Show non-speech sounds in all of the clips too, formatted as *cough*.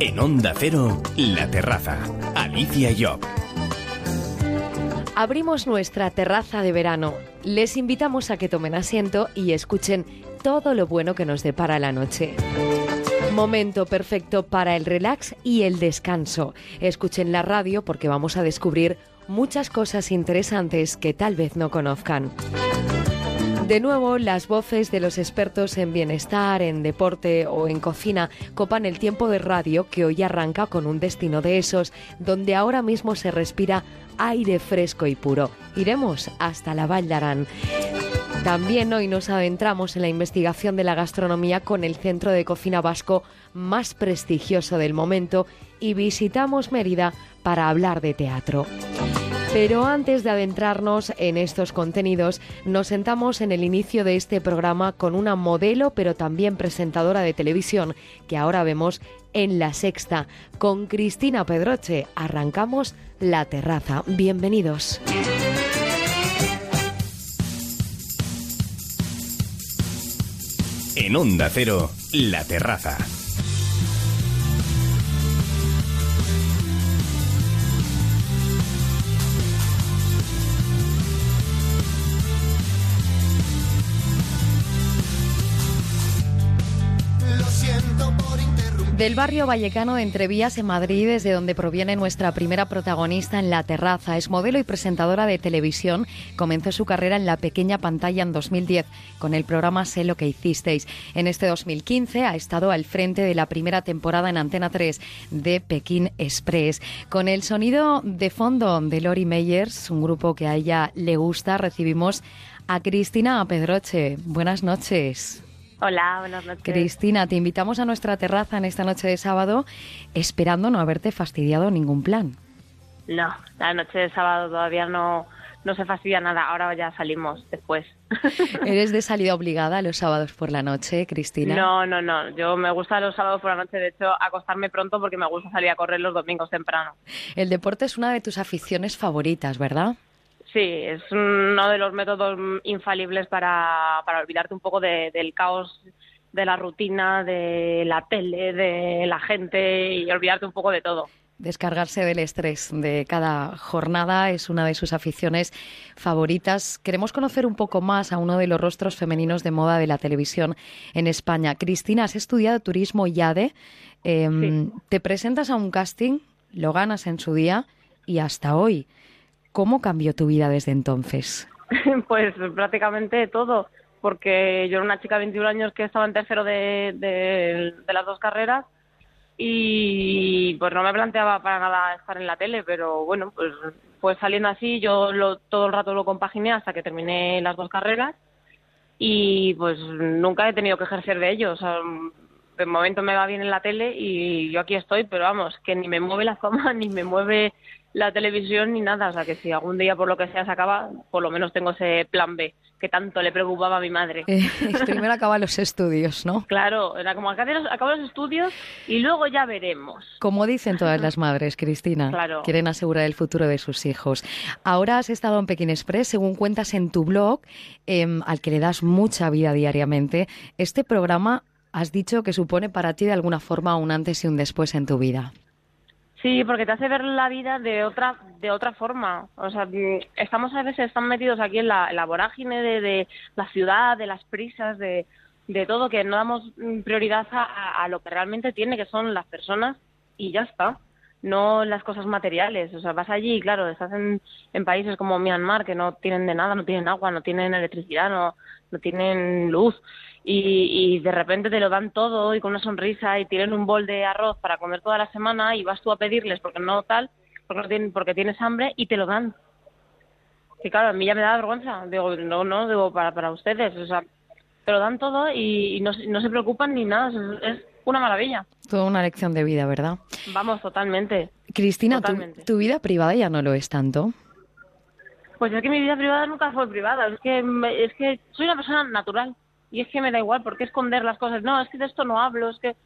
En Onda Cero, La Terraza. Alicia Job. Abrimos nuestra terraza de verano. Les invitamos a que tomen asiento y escuchen todo lo bueno que nos depara la noche. Momento perfecto para el relax y el descanso. Escuchen la radio porque vamos a descubrir muchas cosas interesantes que tal vez no conozcan. De nuevo, las voces de los expertos en bienestar, en deporte o en cocina copan el tiempo de radio que hoy arranca con un destino de esos, donde ahora mismo se respira aire fresco y puro. Iremos hasta la Val. También hoy nos adentramos en la investigación de la gastronomía con el centro de cocina vasco más prestigioso del momento y visitamos Mérida para hablar de teatro. Pero antes de adentrarnos en estos contenidos, nos sentamos en el inicio de este programa con una modelo, pero también presentadora de televisión, que ahora vemos en La Sexta. Con Cristina Pedroche arrancamos La Terraza. Bienvenidos. En Onda Cero, La Terraza. Del barrio vallecano de Entrevías en Madrid, desde donde proviene nuestra primera protagonista en La Terraza, es modelo y presentadora de televisión. Comenzó su carrera en la pequeña pantalla en 2010 con el programa Sé lo que hicisteis. En este 2015 ha estado al frente de la primera temporada en Antena 3 de Pekín Express. Con el sonido de fondo de Lori Meyers, un grupo que a ella le gusta, recibimos a Cristina Pedroche. Buenas noches. Hola, buenas noches. Cristina, te invitamos a nuestra terraza en esta noche de sábado, esperando no haberte fastidiado ningún plan. No, la noche de sábado todavía no, no se fastidia nada, ahora ya salimos después. *laughs* ¿Eres de salida obligada los sábados por la noche, Cristina? No, no, no, yo me gusta los sábados por la noche, de hecho, acostarme pronto porque me gusta salir a correr los domingos temprano. El deporte es una de tus aficiones favoritas, ¿verdad? Sí, es uno de los métodos infalibles para, para olvidarte un poco del caos de la rutina, de la tele, de la gente y olvidarte un poco de todo. Descargarse del estrés de cada jornada es una de sus aficiones favoritas. Queremos conocer un poco más a uno de los rostros femeninos de moda de la televisión en España. Cristina, has estudiado turismo YADE. Eh, Te presentas a un casting, lo ganas en su día y hasta hoy. ¿Cómo cambió tu vida desde entonces? *laughs* pues prácticamente todo, porque yo era una chica de 21 años que estaba en tercero de, de, las dos carreras y pues no me planteaba para nada estar en la tele, pero bueno, pues fue saliendo así, yo lo, todo el rato lo compaginé hasta que terminé las dos carreras y pues nunca he tenido que ejercer de ello, de momento me va bien en la tele y yo aquí estoy, pero vamos, que ni me mueve la fama, *laughs* ni me mueve la televisión ni nada. O sea, que si algún día por lo que sea se acaba, por lo menos tengo ese plan B que tanto le preocupaba a mi madre. Eh, *laughs* primero acaba los estudios, ¿no? Claro, era como acabo los, los estudios y luego ya veremos. Como dicen todas las madres, Cristina, claro. quieren asegurar el futuro de sus hijos. Ahora has estado en Pekín Express, según cuentas en tu blog, em, al que le das mucha vida diariamente. Este programa has dicho que supone para ti de alguna forma un antes y un después en tu vida. Sí, porque te hace ver la vida de otra de otra forma. O sea, mm, estamos a veces están metidos aquí en la, vorágine de, la ciudad, de las prisas, de, de todo, que no damos mm, prioridad a, lo que realmente tiene, que son las personas y ya está. No las cosas materiales. O sea, vas allí y claro, estás en, en países como Myanmar que no tienen de nada, no tienen agua, no tienen electricidad, no, no tienen luz y, de repente te lo dan todo y con una sonrisa y tienen un bol de arroz para comer toda la semana y vas tú a pedirles porque no tal, porque, no tienen, porque tienes hambre y te lo dan. Y claro, a mí ya me da vergüenza. Digo, no, no, digo, para, para ustedes. O sea, te lo dan todo y, no, no, se preocupan ni nada. Es, una maravilla. Toda una lección de vida, ¿verdad? Vamos, totalmente. Cristina, Tu, vida privada ya no lo es tanto. Pues es que mi vida privada nunca fue privada. Es que, es que soy una persona natural y es que me da igual, ¿por qué esconder las cosas? No, es que de esto no hablo, es que,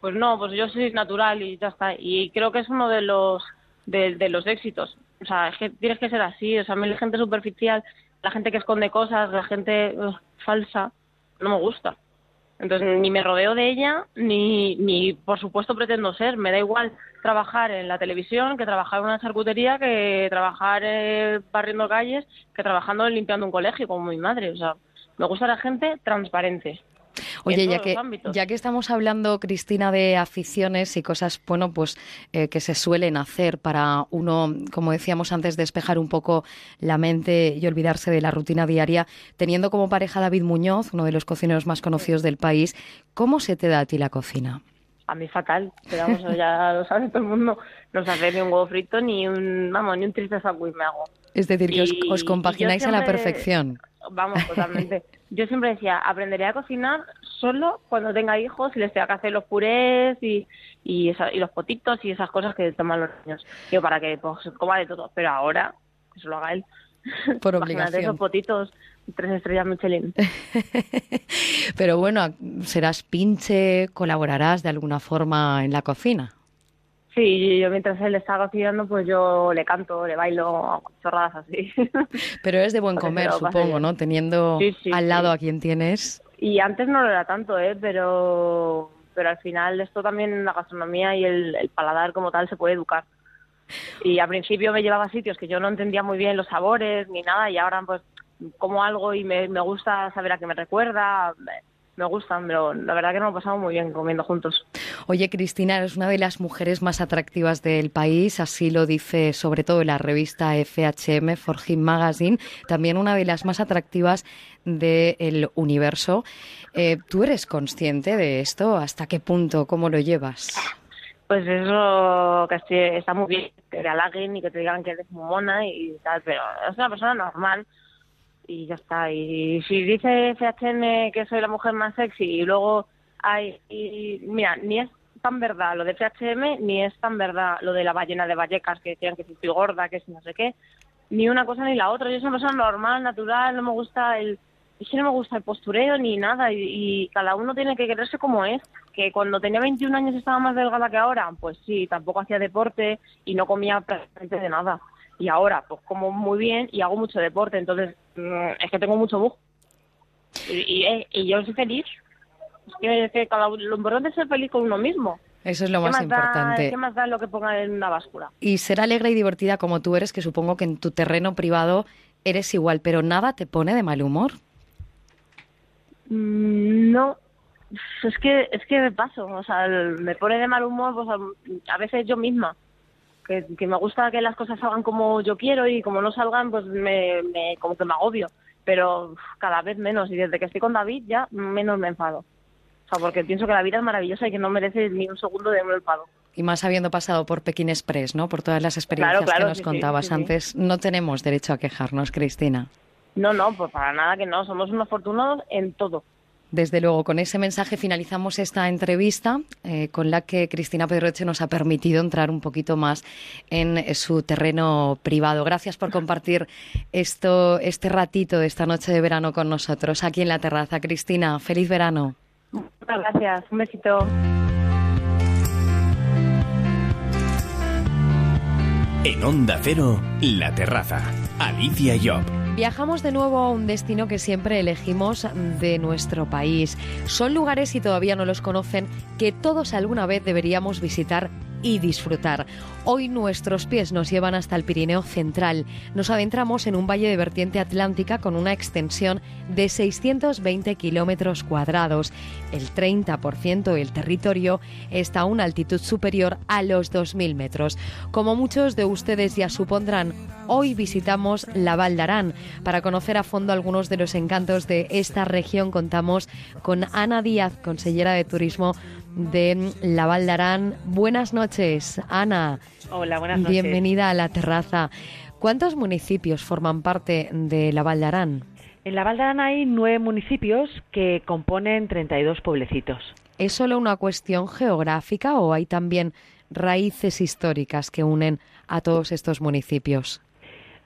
pues no, pues yo soy natural y ya está. Y creo que es uno de los, de, los éxitos. O sea, es que tienes que ser así, o sea, a mí la gente superficial, la gente que esconde cosas, la gente falsa, no me gusta. Entonces, ni me rodeo de ella, ni, ni por supuesto pretendo ser. Me da igual trabajar en la televisión que trabajar en una charcutería, que trabajar eh, barriendo calles, que trabajando limpiando un colegio como mi madre. O sea, me gusta la gente transparente. Oye, ya que, ya que estamos hablando, Cristina, de aficiones y cosas, bueno, pues eh, que se suelen hacer para uno, como decíamos antes, despejar un poco la mente y olvidarse de la rutina diaria, teniendo como pareja David Muñoz, uno de los cocineros más conocidos del país, ¿cómo se te da a ti la cocina? A mí fatal, pero vamos, ya lo sabe todo el mundo, no sabe ni un huevo frito ni un, vamos, ni un triste sándwich me hago. Es decir, que os, compagináis a la perfección. Vamos, totalmente. *laughs* yo siempre decía, aprenderé a cocinar solo cuando tenga hijos y les tenga que hacer los purés y, y, los potitos y esas cosas que toman los niños. Yo para que pues, coma de todo. Pero ahora, que se lo haga él. Por *laughs* obligación. esos potitos, tres estrellas Michelin. *laughs* Pero bueno, serás pinche, colaborarás de alguna forma en la cocina. Sí, yo mientras él está cocinando, pues yo le canto, le bailo, chorradas así. *laughs* Pero es de buen comer, supongo, ¿no? Teniendo al lado a quien tienes. Y antes no lo era tanto, ¿eh? Pero, pero al final esto también, la gastronomía y el, el paladar como tal se puede educar. Y al principio me llevaba a sitios que yo no entendía muy bien los sabores ni nada y ahora pues como algo y me, me gusta saber a qué me recuerda me gustan, pero la verdad que nos lo pasamos muy bien comiendo juntos. Oye, Cristina, eres una de las mujeres más atractivas del país, así lo dice sobre todo la revista FHM, For Him Magazine, también una de las más atractivas del universo. Eh, ¿Tú eres consciente de esto? ¿Hasta qué punto? ¿Cómo lo llevas? Pues eso que está muy bien, que te halaguen y que te digan que eres muy mona y tal, pero es una persona normal y ya está. Y si dice FHM que soy la mujer más sexy y luego hay, y, mira, ni es tan verdad lo de FHM, ni es tan verdad lo de la ballena de Vallecas, que decían que si estoy gorda, que si no sé qué, ni una cosa ni la otra. Yo soy una persona normal, natural, no me gusta el, es no me gusta el postureo ni nada, y, y, cada uno tiene que quererse como es. Que cuando tenía 21 años estaba más delgada que ahora, pues sí, tampoco hacía deporte y no comía prácticamente de nada y ahora pues como muy bien y hago mucho deporte, entonces mm, es que tengo mucho bug. Y, y, yo soy feliz. Es que, lo importante es ser feliz con uno mismo. Eso es lo más, importante. ¿Qué más da lo que ponga en una báscula? Y ser alegre y divertida como tú eres, que supongo que en tu terreno privado eres igual, pero nada te pone de mal humor. Mm, no, es que es que me paso, o sea, me pone de mal humor pues, a veces yo misma que, me gusta que las cosas salgan como yo quiero y como no salgan, pues me, me como que me agobio. Pero cada vez menos y desde que estoy con David ya menos me enfado. O sea, porque pienso que la vida es maravillosa y que no merece ni un segundo de un enfado. Y más habiendo pasado por Pekín Express, ¿no? Por todas las experiencias que nos contabas antes, no tenemos derecho a quejarnos, Cristina. No, no, pues para nada que no. Somos unos afortunados en todo. Desde luego, con ese mensaje finalizamos esta entrevista eh, con la que Cristina Pedroche nos ha permitido entrar un poquito más en su terreno privado. Gracias por compartir esto, este ratito de esta noche de verano con nosotros aquí en la terraza. Cristina, feliz verano. Muchas gracias. Un besito. En Onda Cero, La Terraza. Alicia Job. Viajamos de nuevo a un destino que siempre elegimos de nuestro país. Son lugares, si todavía no los conocen, que todos alguna vez deberíamos visitar y disfrutar. Hoy nuestros pies nos llevan hasta el Pirineo Central. Nos adentramos en un valle de vertiente atlántica con una extensión de 620 kilómetros cuadrados. El 30% del territorio está a una altitud superior a los 2.000 metros. Como muchos de ustedes ya supondrán, hoy visitamos la Val d'Aran. Para conocer a fondo algunos de los encantos de esta región, contamos con Ana Díaz, consellera de Turismo de La Valdarán. Buenas noches, Ana. Hola, buenas noches. Bienvenida a la terraza. ¿Cuántos municipios forman parte de La Valdarán? En La Valdarán hay nueve municipios que componen 32 pueblecitos. ¿Es solo una cuestión geográfica o hay también raíces históricas que unen a todos estos municipios?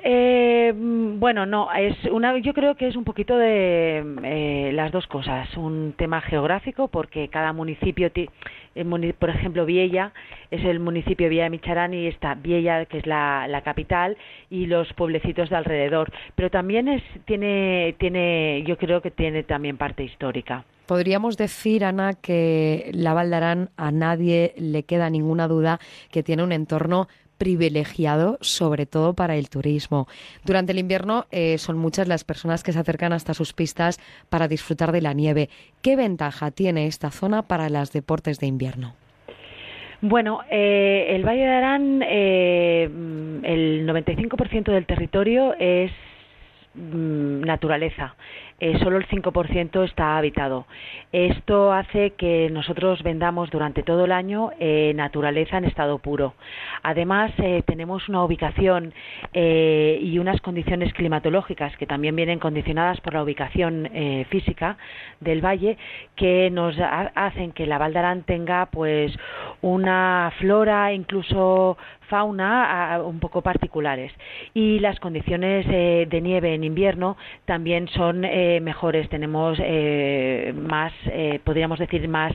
Eh, bueno, no, es una, yo creo que es un poquito de eh, las dos cosas. Un tema geográfico, porque cada municipio, por ejemplo, Viella es el municipio de Villa de Micharán y está Viella, que es la, la, capital, y los pueblecitos de alrededor. Pero también es, tiene, tiene, yo creo que tiene también parte histórica. Podríamos decir, Ana, que la Valdarán a nadie le queda ninguna duda que tiene un entorno privilegiado, sobre todo para el turismo. Durante el invierno eh, son muchas las personas que se acercan hasta sus pistas para disfrutar de la nieve. ¿Qué ventaja tiene esta zona para los deportes de invierno? Bueno, eh, el Valle de Arán, eh, el 95% del territorio es mm, naturaleza eh, solo el 5% está habitado. Esto hace que nosotros vendamos durante todo el año eh, naturaleza en estado puro. Además, eh, tenemos una ubicación y unas condiciones climatológicas que también vienen condicionadas por la ubicación física del valle que nos hacen que la Valdarán tenga pues una flora incluso fauna un poco particulares y las condiciones de nieve en invierno también son eh, mejores, tenemos eh, más, eh, podríamos decir, más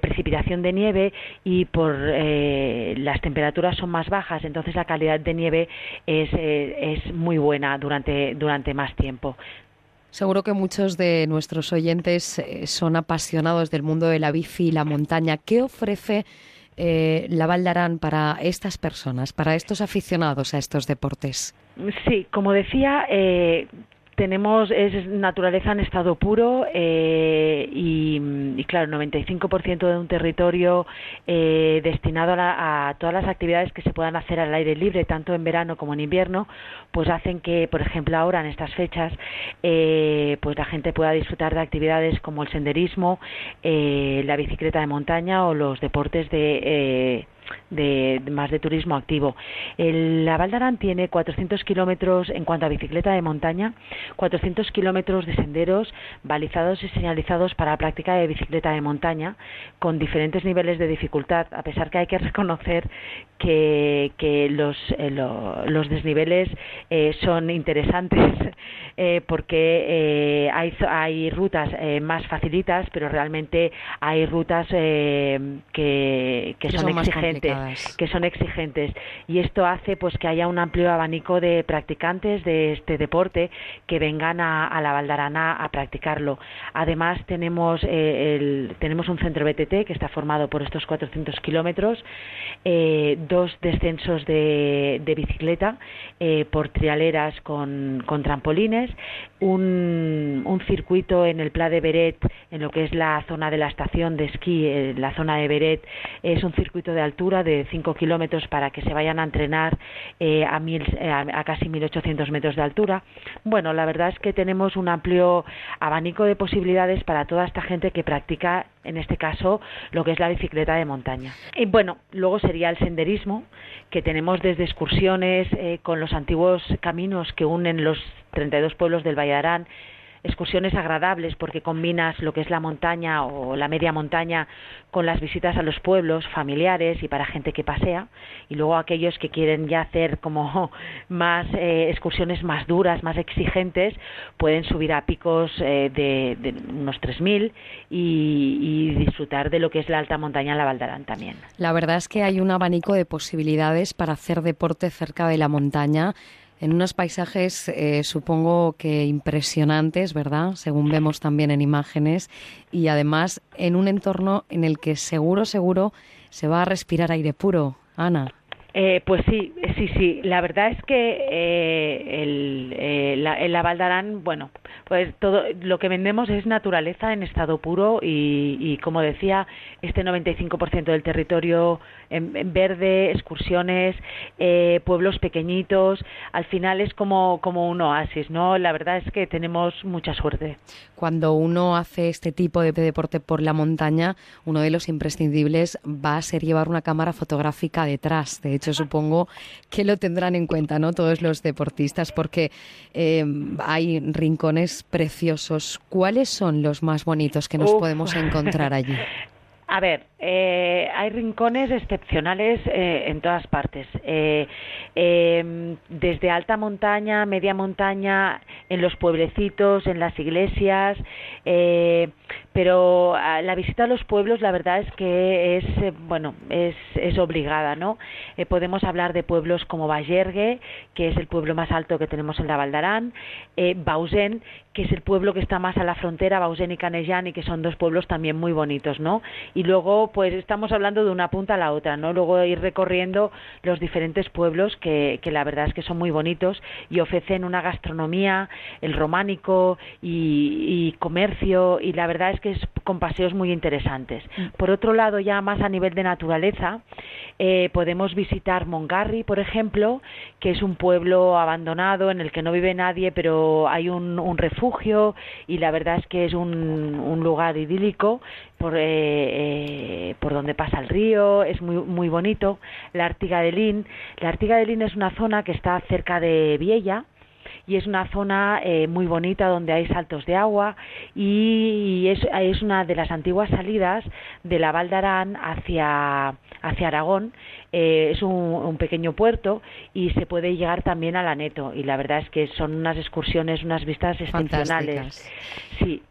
precipitación de nieve y por las temperaturas son más bajas, entonces la calidad de nieve es, es muy buena durante, durante más tiempo. Seguro que muchos de nuestros oyentes son apasionados del mundo de la bici y la montaña. ¿Qué ofrece la Valdarán para estas personas, para estos aficionados a estos deportes? Sí, como decía, tenemos es naturaleza en estado puro eh, y, y, claro, 95% de un territorio eh, destinado a, todas las actividades que se puedan hacer al aire libre, tanto en verano como en invierno, pues hacen que, por ejemplo, ahora en estas fechas, eh, pues la gente pueda disfrutar de actividades como el senderismo, la bicicleta de montaña o los deportes de de, más de turismo activo. El, la Valdarán tiene 400 kilómetros en cuanto a bicicleta de montaña, 400 kilómetros de senderos balizados y señalizados para la práctica de bicicleta de montaña, con diferentes niveles de dificultad, a pesar que hay que *laughs* reconocer que, que los, eh, los desniveles eh, son interesantes *laughs* eh, porque hay, hay rutas más facilitas, pero realmente hay rutas que, que, son exigentes que son exigentes y esto hace pues que haya un amplio abanico de practicantes de este deporte que vengan a, la Valdarana a practicarlo. Además tenemos eh, el, tenemos un centro BTT que está formado por estos 400 kilómetros, eh, dos descensos de, bicicleta eh, por trialeras con, con trampolines, un, un, circuito en el Pla de Beret, en lo que es la zona de la estación de esquí, la zona de Beret, es un circuito de altura de 5 kilómetros para que se vayan a entrenar eh, a, mil, eh, a, casi 1.800 metros de altura. Bueno, la verdad es que tenemos un amplio abanico de posibilidades para toda esta gente que practica, en este caso, lo que es la bicicleta de montaña. Y bueno, luego sería el senderismo, que tenemos desde excursiones eh, con los antiguos caminos que unen los 32 pueblos del Vallarán excursiones agradables porque combinas lo que es la montaña o la media montaña con las visitas a los pueblos familiares y para gente que pasea y luego aquellos que quieren ya hacer como *laughs* más eh, excursiones más duras, más exigentes, pueden subir a picos eh, de, de, unos 3.000 y, y disfrutar de lo que es la alta montaña la Valdarán también. La verdad es que hay un abanico de posibilidades para hacer deporte cerca de la montaña en unos paisajes eh, supongo que impresionantes, ¿verdad? Según vemos también en imágenes y además en un entorno en el que seguro, seguro se va a respirar aire puro, Ana. Eh, pues sí, sí, sí. La verdad es que eh, el, eh, la, el Valdarán, bueno, pues todo lo que vendemos es naturaleza en estado puro y, y como decía, este 95% del territorio en, verde, excursiones, eh, pueblos pequeñitos, al final es como, como un oasis, ¿no? La verdad es que tenemos mucha suerte. Cuando uno hace este tipo de deporte por la montaña, uno de los imprescindibles va a ser llevar una cámara fotográfica detrás. De hecho, supongo que lo tendrán en cuenta, ¿no? Todos los deportistas, porque eh, hay rincones preciosos. ¿Cuáles son los más bonitos que nos podemos encontrar allí? *laughs* A ver, eh, hay rincones excepcionales eh, en todas partes. Eh, em, desde alta montaña, media montaña, en los pueblecitos, en las iglesias. pero la visita a los pueblos, la verdad es que es bueno, es, es obligada, ¿no? podemos hablar de pueblos como Vallergue, que es el pueblo más alto que tenemos en la Valdarán, Bausen, que es el pueblo que está más a la frontera, Bausen y Canejan, y que son dos pueblos también muy bonitos, ¿no? Y luego pues estamos hablando de una punta a la otra, ¿no? Luego ir recorriendo los diferentes pueblos que, que la verdad es que son muy bonitos y ofrecen una gastronomía, el románico y, comercio y la verdad es que es con paseos muy interesantes. Mm. Por otro lado, ya más a nivel de naturaleza, eh, podemos visitar Mongarri, por ejemplo, que es un pueblo abandonado en el que no vive nadie, pero hay un, un refugio y la verdad es que es un, un lugar idílico por, eh, eh, por donde pasa el río, es muy, muy bonito. La Artiga de Lin, la Artiga de Lin es una zona que está cerca de Viella, y es una zona eh, muy bonita donde hay saltos de agua y es, es una de las antiguas salidas de la Val d'Aran hacia, hacia Aragón. Eh, es un, un, pequeño puerto y se puede llegar también a la Neto y la verdad es que son unas excursiones, unas vistas excepcionales. Sí,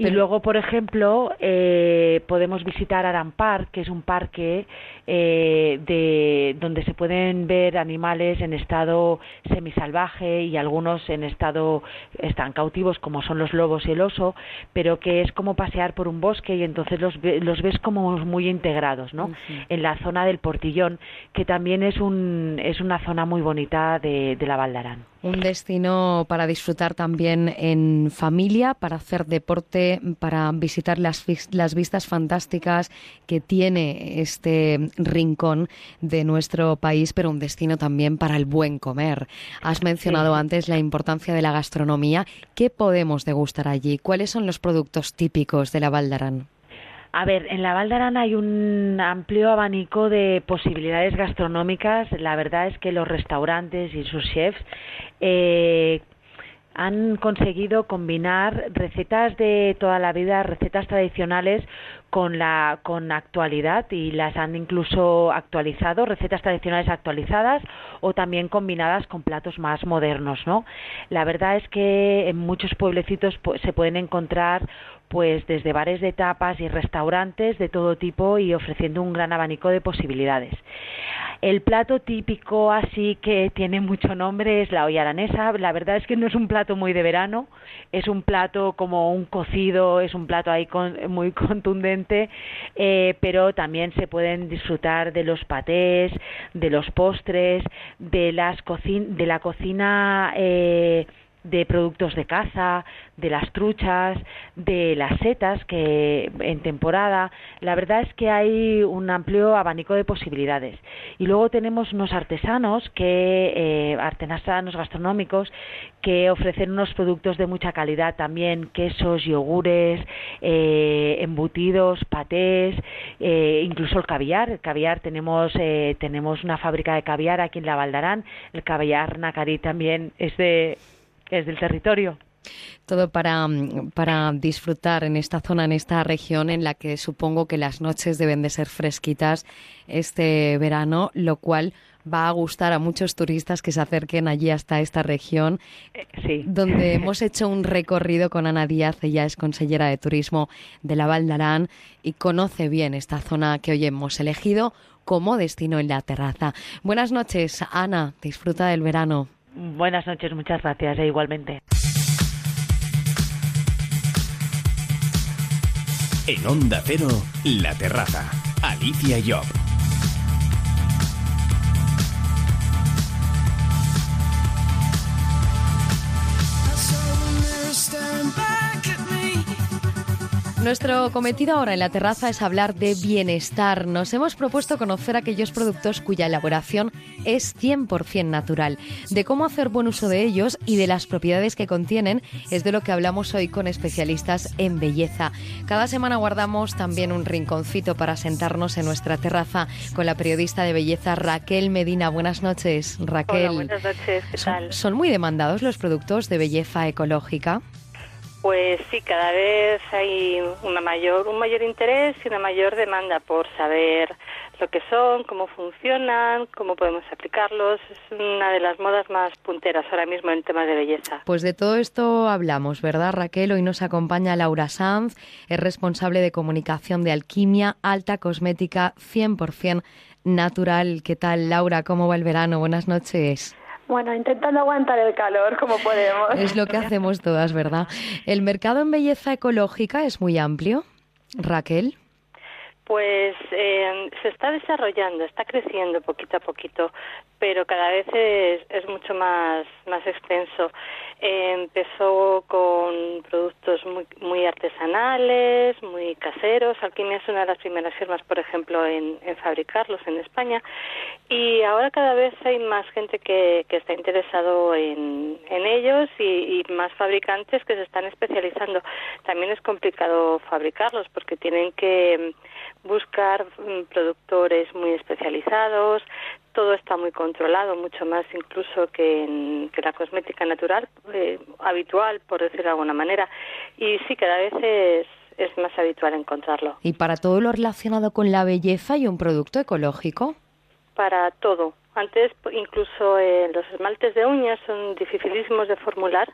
y luego, por ejemplo, eh, podemos visitar Arampar, que es un parque eh, de, donde se pueden ver animales en estado semisalvaje y algunos en estado están cautivos, como son los lobos y el oso, pero que es como pasear por un bosque y entonces los, los ves como muy integrados, ¿no? En la zona del Portillón, que también es, un, es una zona muy bonita de, de la Valdarán. Un destino para disfrutar también en familia, para hacer deporte, para visitar las, las vistas fantásticas que tiene este rincón de nuestro país, pero un destino también para el buen comer. Has mencionado antes la importancia de la gastronomía. ¿Qué podemos degustar allí? ¿Cuáles son los productos típicos de la Valdarán? A ver, en la Valdarán hay un amplio abanico de posibilidades gastronómicas. La verdad es que los restaurantes y sus chefs eh, han conseguido combinar recetas de toda la vida, recetas tradicionales con la con actualidad y las han incluso actualizado, recetas tradicionales actualizadas o también combinadas con platos más modernos, ¿no? La verdad es que en muchos pueblecitos se pueden encontrar pues desde bares de tapas y restaurantes de todo tipo y ofreciendo un gran abanico de posibilidades. El plato típico así que tiene mucho nombre es la olla. La verdad es que no es un plato muy de verano, es un plato como un cocido, es un plato ahí muy *laughs* contundente, eh, pero también se pueden disfrutar de los patés, de los postres, de las de la cocina eh, de productos de caza, de las truchas, de las setas que en temporada, la verdad es que hay un amplio abanico de posibilidades. Y luego tenemos unos artesanos que eh, artesanos gastronómicos que ofrecen unos productos de mucha calidad también, quesos, yogures, eh, embutidos, patés, eh, incluso el caviar. El caviar tenemos eh, tenemos una fábrica de caviar aquí en la Valdarán. El caviar Nacarí también es de es del territorio. Todo para, para disfrutar en esta zona, en esta región en la que supongo que las noches deben de ser fresquitas este verano, lo cual va a gustar a muchos turistas que se acerquen allí hasta esta región, sí. donde *laughs* hemos hecho un recorrido con Ana Díaz, ella es consellera de turismo de la Val y conoce bien esta zona que hoy hemos elegido como destino en la terraza. Buenas noches, Ana, disfruta del verano. Buenas noches, muchas gracias e igualmente. En Onda Cero, La Terraza, Alicia Job. Nuestro cometido ahora en la terraza es hablar de bienestar. Nos hemos propuesto conocer aquellos productos cuya elaboración es 100% natural. De cómo hacer buen uso de ellos y de las propiedades que contienen es de lo que hablamos hoy con especialistas en belleza. Cada semana guardamos también un rinconcito para sentarnos en nuestra terraza con la periodista de belleza Raquel Medina. Buenas noches, Raquel. buenas noches, ¿qué tal? ¿Son muy demandados los productos de belleza ecológica? Pues sí, cada vez hay una mayor, un mayor interés y una mayor demanda por saber lo que son, cómo funcionan, cómo podemos aplicarlos. Es una de las modas más punteras ahora mismo en temas de belleza. Pues de todo esto hablamos, ¿verdad, Raquel? Hoy nos acompaña Laura Sanz, es responsable de comunicación de Alquimia, alta cosmética 100% natural. ¿Qué tal, Laura? ¿Cómo va el verano? Buenas noches. Bueno, intentando aguantar el calor como podemos. Es lo que hacemos todas, ¿verdad? ¿El mercado en belleza ecológica es muy amplio, Raquel? Pues eh, se está desarrollando, está creciendo poquito a poquito, pero cada vez es, mucho más, más extenso. Empezó con productos muy, muy artesanales, muy caseros. Alquimia es una de las primeras firmas, por ejemplo, en, fabricarlos en España. Y ahora cada vez hay más gente que, que está interesado en, en ellos y, y más fabricantes que se están especializando. También es complicado fabricarlos porque tienen que buscar mm, productores muy especializados, todo está muy controlado, mucho más incluso que, en, la cosmética natural, eh, habitual, por decirlo de alguna manera. Y sí, cada vez es, es más habitual encontrarlo. ¿Y para todo lo relacionado con la belleza y un producto ecológico? Para todo. Antes, incluso eh, los esmaltes de uñas son dificilísimos de formular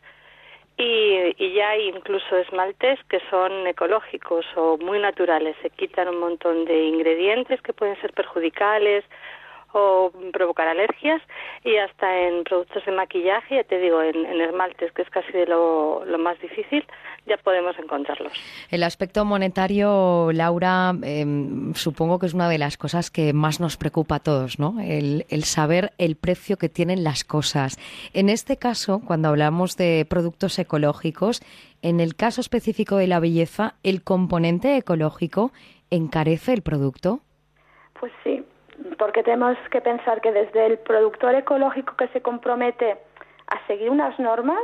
y, ya hay incluso esmaltes que son ecológicos o muy naturales. Se quitan un montón de ingredientes que pueden ser perjudicales o provocar alergias y hasta en productos de maquillaje, ya te digo, en, esmaltes, que es casi de lo, más difícil, ya podemos encontrarlos. El aspecto monetario, Laura, em, supongo que es una de las cosas que más nos preocupa a todos, ¿no? El, el saber el precio que tienen las cosas. En este caso, cuando hablamos de productos ecológicos, en el caso específico de la belleza, ¿el componente ecológico encarece el producto? Pues sí, porque tenemos que pensar que desde el productor ecológico que se compromete a seguir unas normas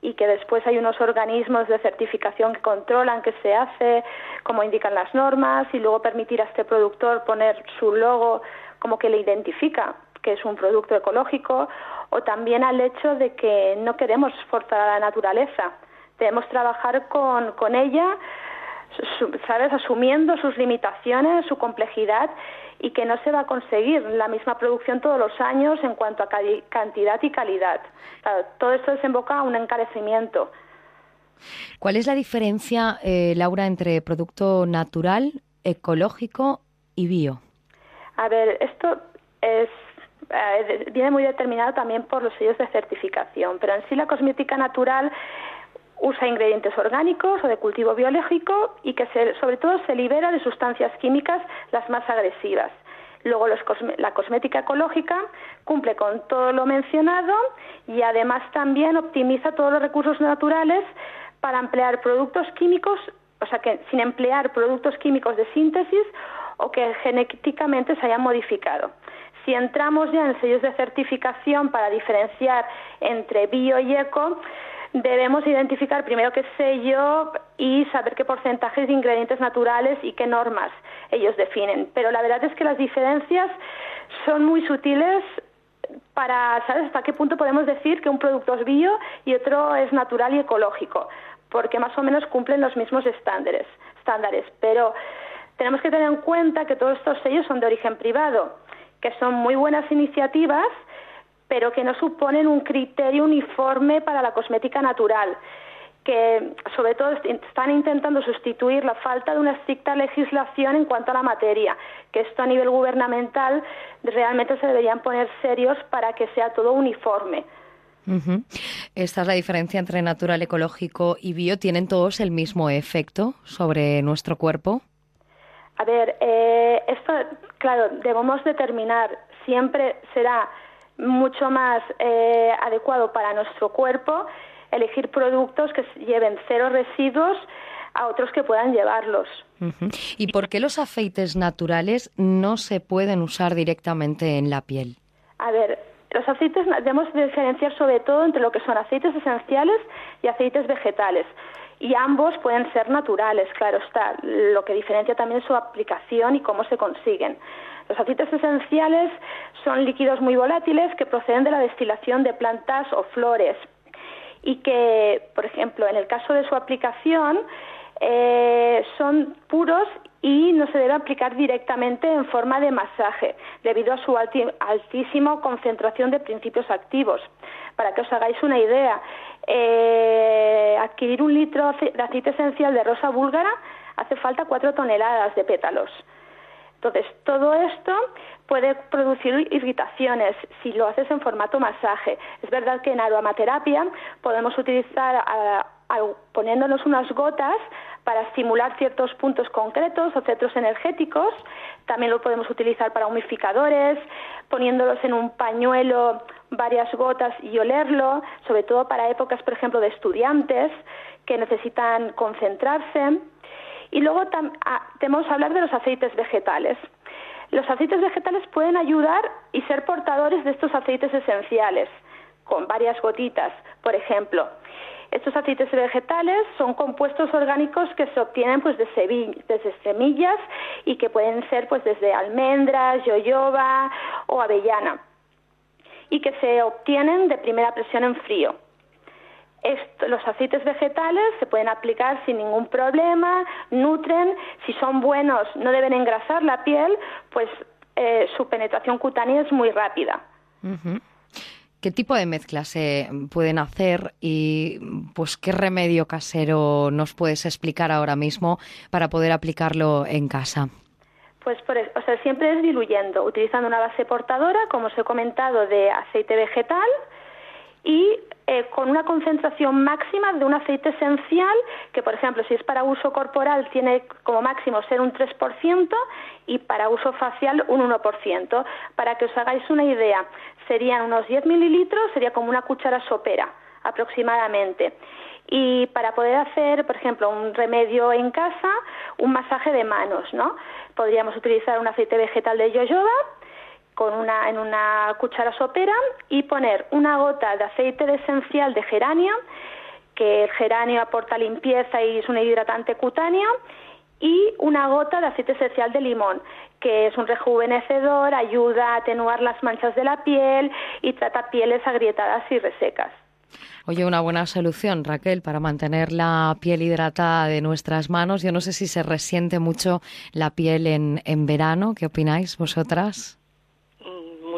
y que después hay unos organismos de certificación que controlan que se hace, como indican las normas, y luego permitir a este productor poner su logo como que le identifica que es un producto ecológico, o también al hecho de que no queremos forzar a la naturaleza, debemos trabajar con, con ella, ¿sabes? Asumiendo sus limitaciones, su complejidad y que no se va a conseguir la misma producción todos los años en cuanto a cantidad y calidad. todo esto desemboca a un encarecimiento. ¿Cuál es la diferencia, eh, Laura, entre producto natural, ecológico y bio? A ver, esto es eh, viene muy determinado también por los sellos de certificación, pero en sí la cosmética natural usa ingredientes orgánicos o de cultivo biológico y que sobre todo se libera de sustancias químicas las más agresivas. Luego la cosmética ecológica cumple con todo lo mencionado y además también optimiza todos los recursos naturales para emplear productos químicos, o sea que sin emplear productos químicos de síntesis o que genéticamente se hayan modificado. Si entramos ya en sellos de certificación para diferenciar entre bio y eco, debemos identificar primero qué sello y saber qué porcentajes de ingredientes naturales y qué normas ellos definen. Pero la verdad es que las diferencias son muy sutiles para, ¿sabes?, hasta qué punto podemos decir que un producto es bio y otro es natural y ecológico, porque más o menos cumplen los mismos estándares, estándares. Pero tenemos que tener en cuenta que todos estos sellos son de origen privado, que son muy buenas iniciativas, pero que no suponen un criterio uniforme para la cosmética natural que sobre todo están intentando sustituir la falta de una estricta legislación en cuanto a la materia, que esto a nivel gubernamental realmente se deberían poner serios para que sea todo uniforme. Esta es la diferencia entre natural, ecológico y bio. ¿Tienen todos el mismo efecto sobre nuestro cuerpo? A ver, eh, esto, claro, debemos determinar, siempre será mucho más eh, adecuado para nuestro cuerpo elegir productos que lleven cero residuos a otros que puedan llevarlos. ¿Y por qué los aceites naturales no se pueden usar directamente en la piel? A ver, los aceites debemos diferenciar sobre todo entre lo que son aceites esenciales y aceites vegetales. Y ambos pueden ser naturales, claro está. Lo que diferencia también es su aplicación y cómo se consiguen. Los aceites esenciales son líquidos muy volátiles que proceden de la destilación de plantas o flores y que, por ejemplo, en el caso de su aplicación, eh, son puros y no se debe aplicar directamente en forma de masaje, debido a su altísima concentración de principios activos. Para que os hagáis una idea, eh, adquirir un litro de aceite esencial de rosa búlgara hace falta cuatro toneladas de pétalos. Entonces, todo esto puede producir irritaciones si lo haces en formato masaje. Es verdad que en aromaterapia podemos utilizar, poniéndonos unas gotas para estimular ciertos puntos concretos o centros energéticos. También lo podemos utilizar para humificadores, poniéndolos en un pañuelo varias gotas y olerlo, sobre todo para épocas, por ejemplo, de estudiantes que necesitan concentrarse. Y luego tenemos que hablar de los aceites vegetales. Los aceites vegetales pueden ayudar y ser portadores de estos aceites esenciales, con varias gotitas, por ejemplo. Estos aceites vegetales son compuestos orgánicos que se obtienen pues desde semillas y que pueden ser pues desde almendras, yoyoba o avellana y que se obtienen de primera presión en frío los aceites vegetales se pueden aplicar sin ningún problema, nutren, si son buenos no deben engrasar la piel, pues eh, su penetración cutánea es muy rápida. ¿Qué tipo de mezclas se pueden hacer y pues qué remedio casero nos puedes explicar ahora mismo para poder aplicarlo en casa? Pues por o sea, siempre es diluyendo, utilizando una base portadora, como os he comentado, de aceite vegetal, y eh, con una concentración máxima de un aceite esencial que, por ejemplo, si es para uso corporal, tiene como máximo ser un 3% y para uso facial un 1%. Para que os hagáis una idea, serían unos 10 mililitros, sería como una cuchara sopera aproximadamente. Y para poder hacer, por ejemplo, un remedio en casa, un masaje de manos, ¿no? Podríamos utilizar un aceite vegetal de yoyoba, con una, en una cuchara sopera y poner una gota de aceite esencial de geranio, que el geranio aporta limpieza y es un hidratante cutáneo, y una gota de aceite esencial de limón, que es un rejuvenecedor, ayuda a atenuar las manchas de la piel y trata pieles agrietadas y resecas. Oye, una buena solución, Raquel, para mantener la piel hidratada de nuestras manos. Yo no sé si se resiente mucho la piel en, en verano. ¿Qué opináis vosotras?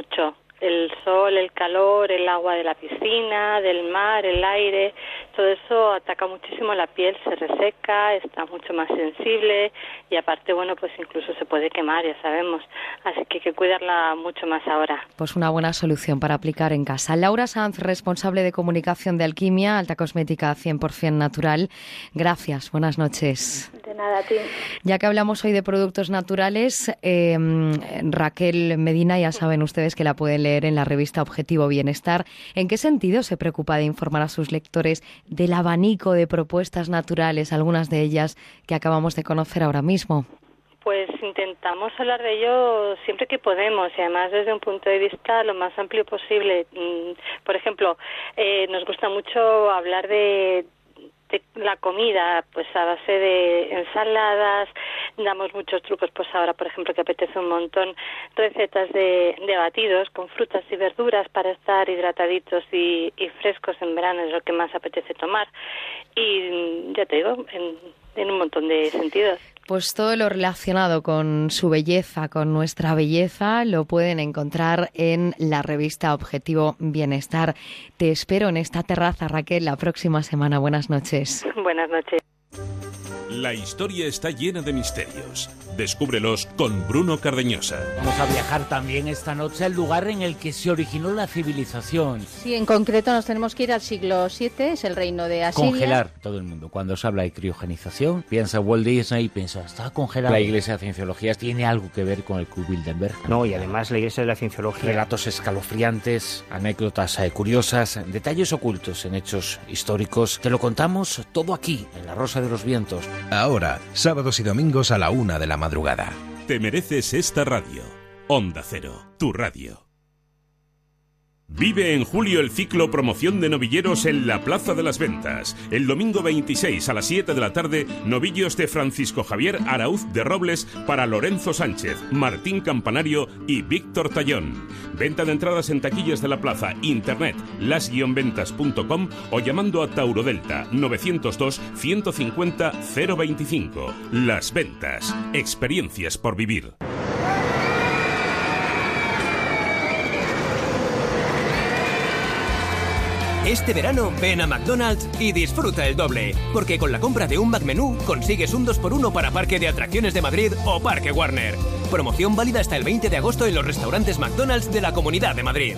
Mucho. El sol, el calor, el agua de la piscina, del mar, el aire, todo eso ataca muchísimo la piel, se reseca, está mucho más sensible y aparte, bueno, pues incluso se puede quemar, ya sabemos. Así que hay que cuidarla mucho más ahora. Pues una buena solución para aplicar en casa. Laura Sanz, responsable de comunicación de Alquimia, alta cosmética 100% natural. Gracias, buenas noches. De nada, a ti. Ya que hablamos hoy de productos naturales, em, Raquel Medina, ya saben ustedes que la pueden leer en la revista Objetivo Bienestar. ¿En qué sentido se preocupa de informar a sus lectores del abanico de propuestas naturales, algunas de ellas que acabamos de conocer ahora mismo? Pues intentamos hablar de ello siempre que podemos y además desde un punto de vista lo más amplio posible. Mm, por ejemplo, eh, nos gusta mucho hablar de, la comida, pues a base de ensaladas, damos muchos trucos, pues ahora, por ejemplo, que apetece un montón, recetas de, de batidos con frutas y verduras para estar hidrataditos y, y, frescos en verano, es lo que más apetece tomar. Y ya te digo, en, en un montón de sentidos. Pues todo lo relacionado con su belleza, con nuestra belleza, lo pueden encontrar en la revista Objetivo Bienestar. Te espero en esta terraza, Raquel, la próxima semana. Buenas noches. *laughs* Buenas noches. La historia está llena de misterios. Descúbrelos con Bruno Cardeñosa. Vamos a viajar también esta noche al lugar en el que se originó la civilización. Sí, en concreto nos tenemos que ir al siglo VII, es el reino de Asiria. Congelar todo el mundo. Cuando se habla de criogenización, piensa Walt Disney, piensa, está congelado. La Iglesia de Cienciología tiene algo que ver con el Club Bilderberg. No, y además la Iglesia de la Cienciología. Relatos escalofriantes, anécdotas eh, curiosas, detalles ocultos en hechos históricos. Te lo contamos todo aquí, en La Rosa de los Vientos. Ahora, sábados y domingos a la una de la madrugada. Te mereces esta radio. Onda Cero, tu radio. Vive en julio el ciclo promoción de novilleros en la Plaza de las Ventas. El domingo 26 a las 7 de la tarde, novillos de Francisco Javier Arauz de Robles para Lorenzo Sánchez, Martín Campanario y Víctor Tallón. Venta de entradas en taquillas de la plaza, internet, las-ventas.com o llamando a Tauro Delta 902 150 025. Las Ventas. Experiencias por vivir. Este verano ven a McDonald's y disfruta el doble, porque con la compra de un McMenú consigues un 2x1 para Parque de Atracciones de Madrid o Parque Warner. Promoción válida hasta el 20 de agosto en los restaurantes McDonald's de la Comunidad de Madrid.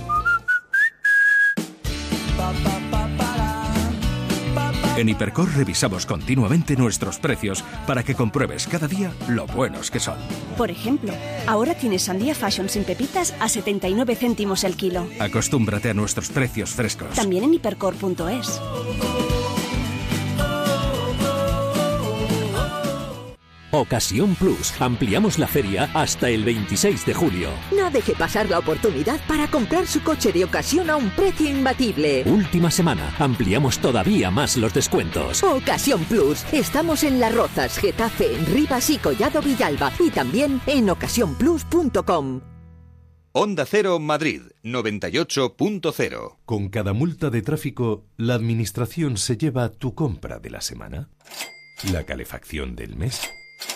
En Hipercor revisamos continuamente nuestros precios para que compruebes cada día lo buenos que son. Por ejemplo, ahora tienes sandía fashion sin pepitas a 79 céntimos el kilo. Acostúmbrate a nuestros precios frescos. También en hipercor.es. Ocasión Plus. Ampliamos la feria hasta el 26 de julio. No deje pasar la oportunidad para comprar su coche de ocasión a un precio imbatible. Última semana. Ampliamos todavía más los descuentos. Ocasión Plus. Estamos en Las Rozas, Getafe, Rivas y Collado Villalba. Y también en ocasiónplus.com. Onda Cero Madrid 98.0. Con cada multa de tráfico, la administración se lleva tu compra de la semana, la calefacción del mes,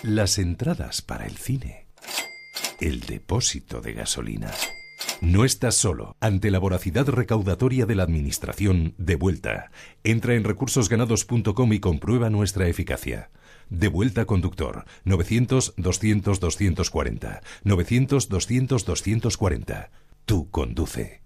las entradas para el cine, el depósito de gasolina. No estás solo ante la voracidad recaudatoria de la Administración de vuelta. Entra en recursosganados.com y comprueba nuestra eficacia. De vuelta conductor 900 200 240 900 200 240. Tú conduce.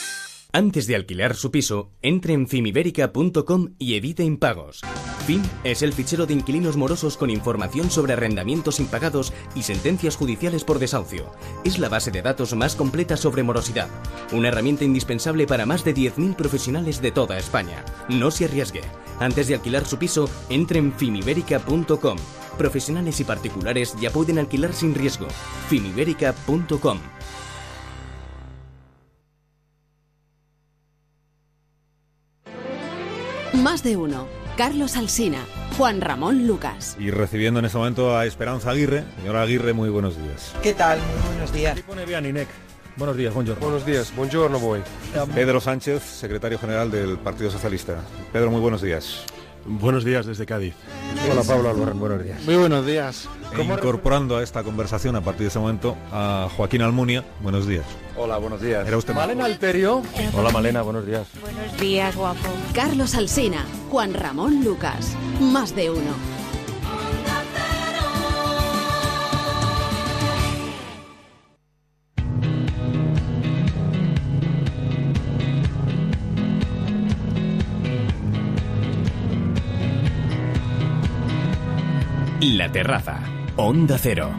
Antes de alquilar su piso, entre en fimiberica.com y evite impagos. FIM es el fichero de inquilinos morosos con información sobre arrendamientos impagados y sentencias judiciales por desahucio. Es la base de datos más completa sobre morosidad. Una herramienta indispensable para más de 10.000 profesionales de toda España. No se arriesgue. Antes de alquilar su piso, entre en fimiberica.com. Profesionales y particulares ya pueden alquilar sin riesgo. fimiberica.com. Más de uno. Carlos Alsina, Juan Ramón Lucas. Y recibiendo en este momento a Esperanza Aguirre. Señora Aguirre, muy buenos días. ¿Qué tal? Muy buenos días. Y pone bien Inec. Buenos días, buongiorno. Buenos días, buongiorno voy. Pedro Sánchez, secretario general del Partido Socialista. Pedro, muy buenos días. Buenos días desde Cádiz. Hola Pablo Alborán, buenos días. Muy buenos días. E incorporando a esta conversación a partir de ese momento a Joaquín Almunia, buenos días. Hola, buenos días. ¿Era usted Malena Alterio. Hola Malena, buenos días. Buenos días, guapo. Carlos Alsina, Juan Ramón Lucas. Más de uno. La Terraza. Onda Cero.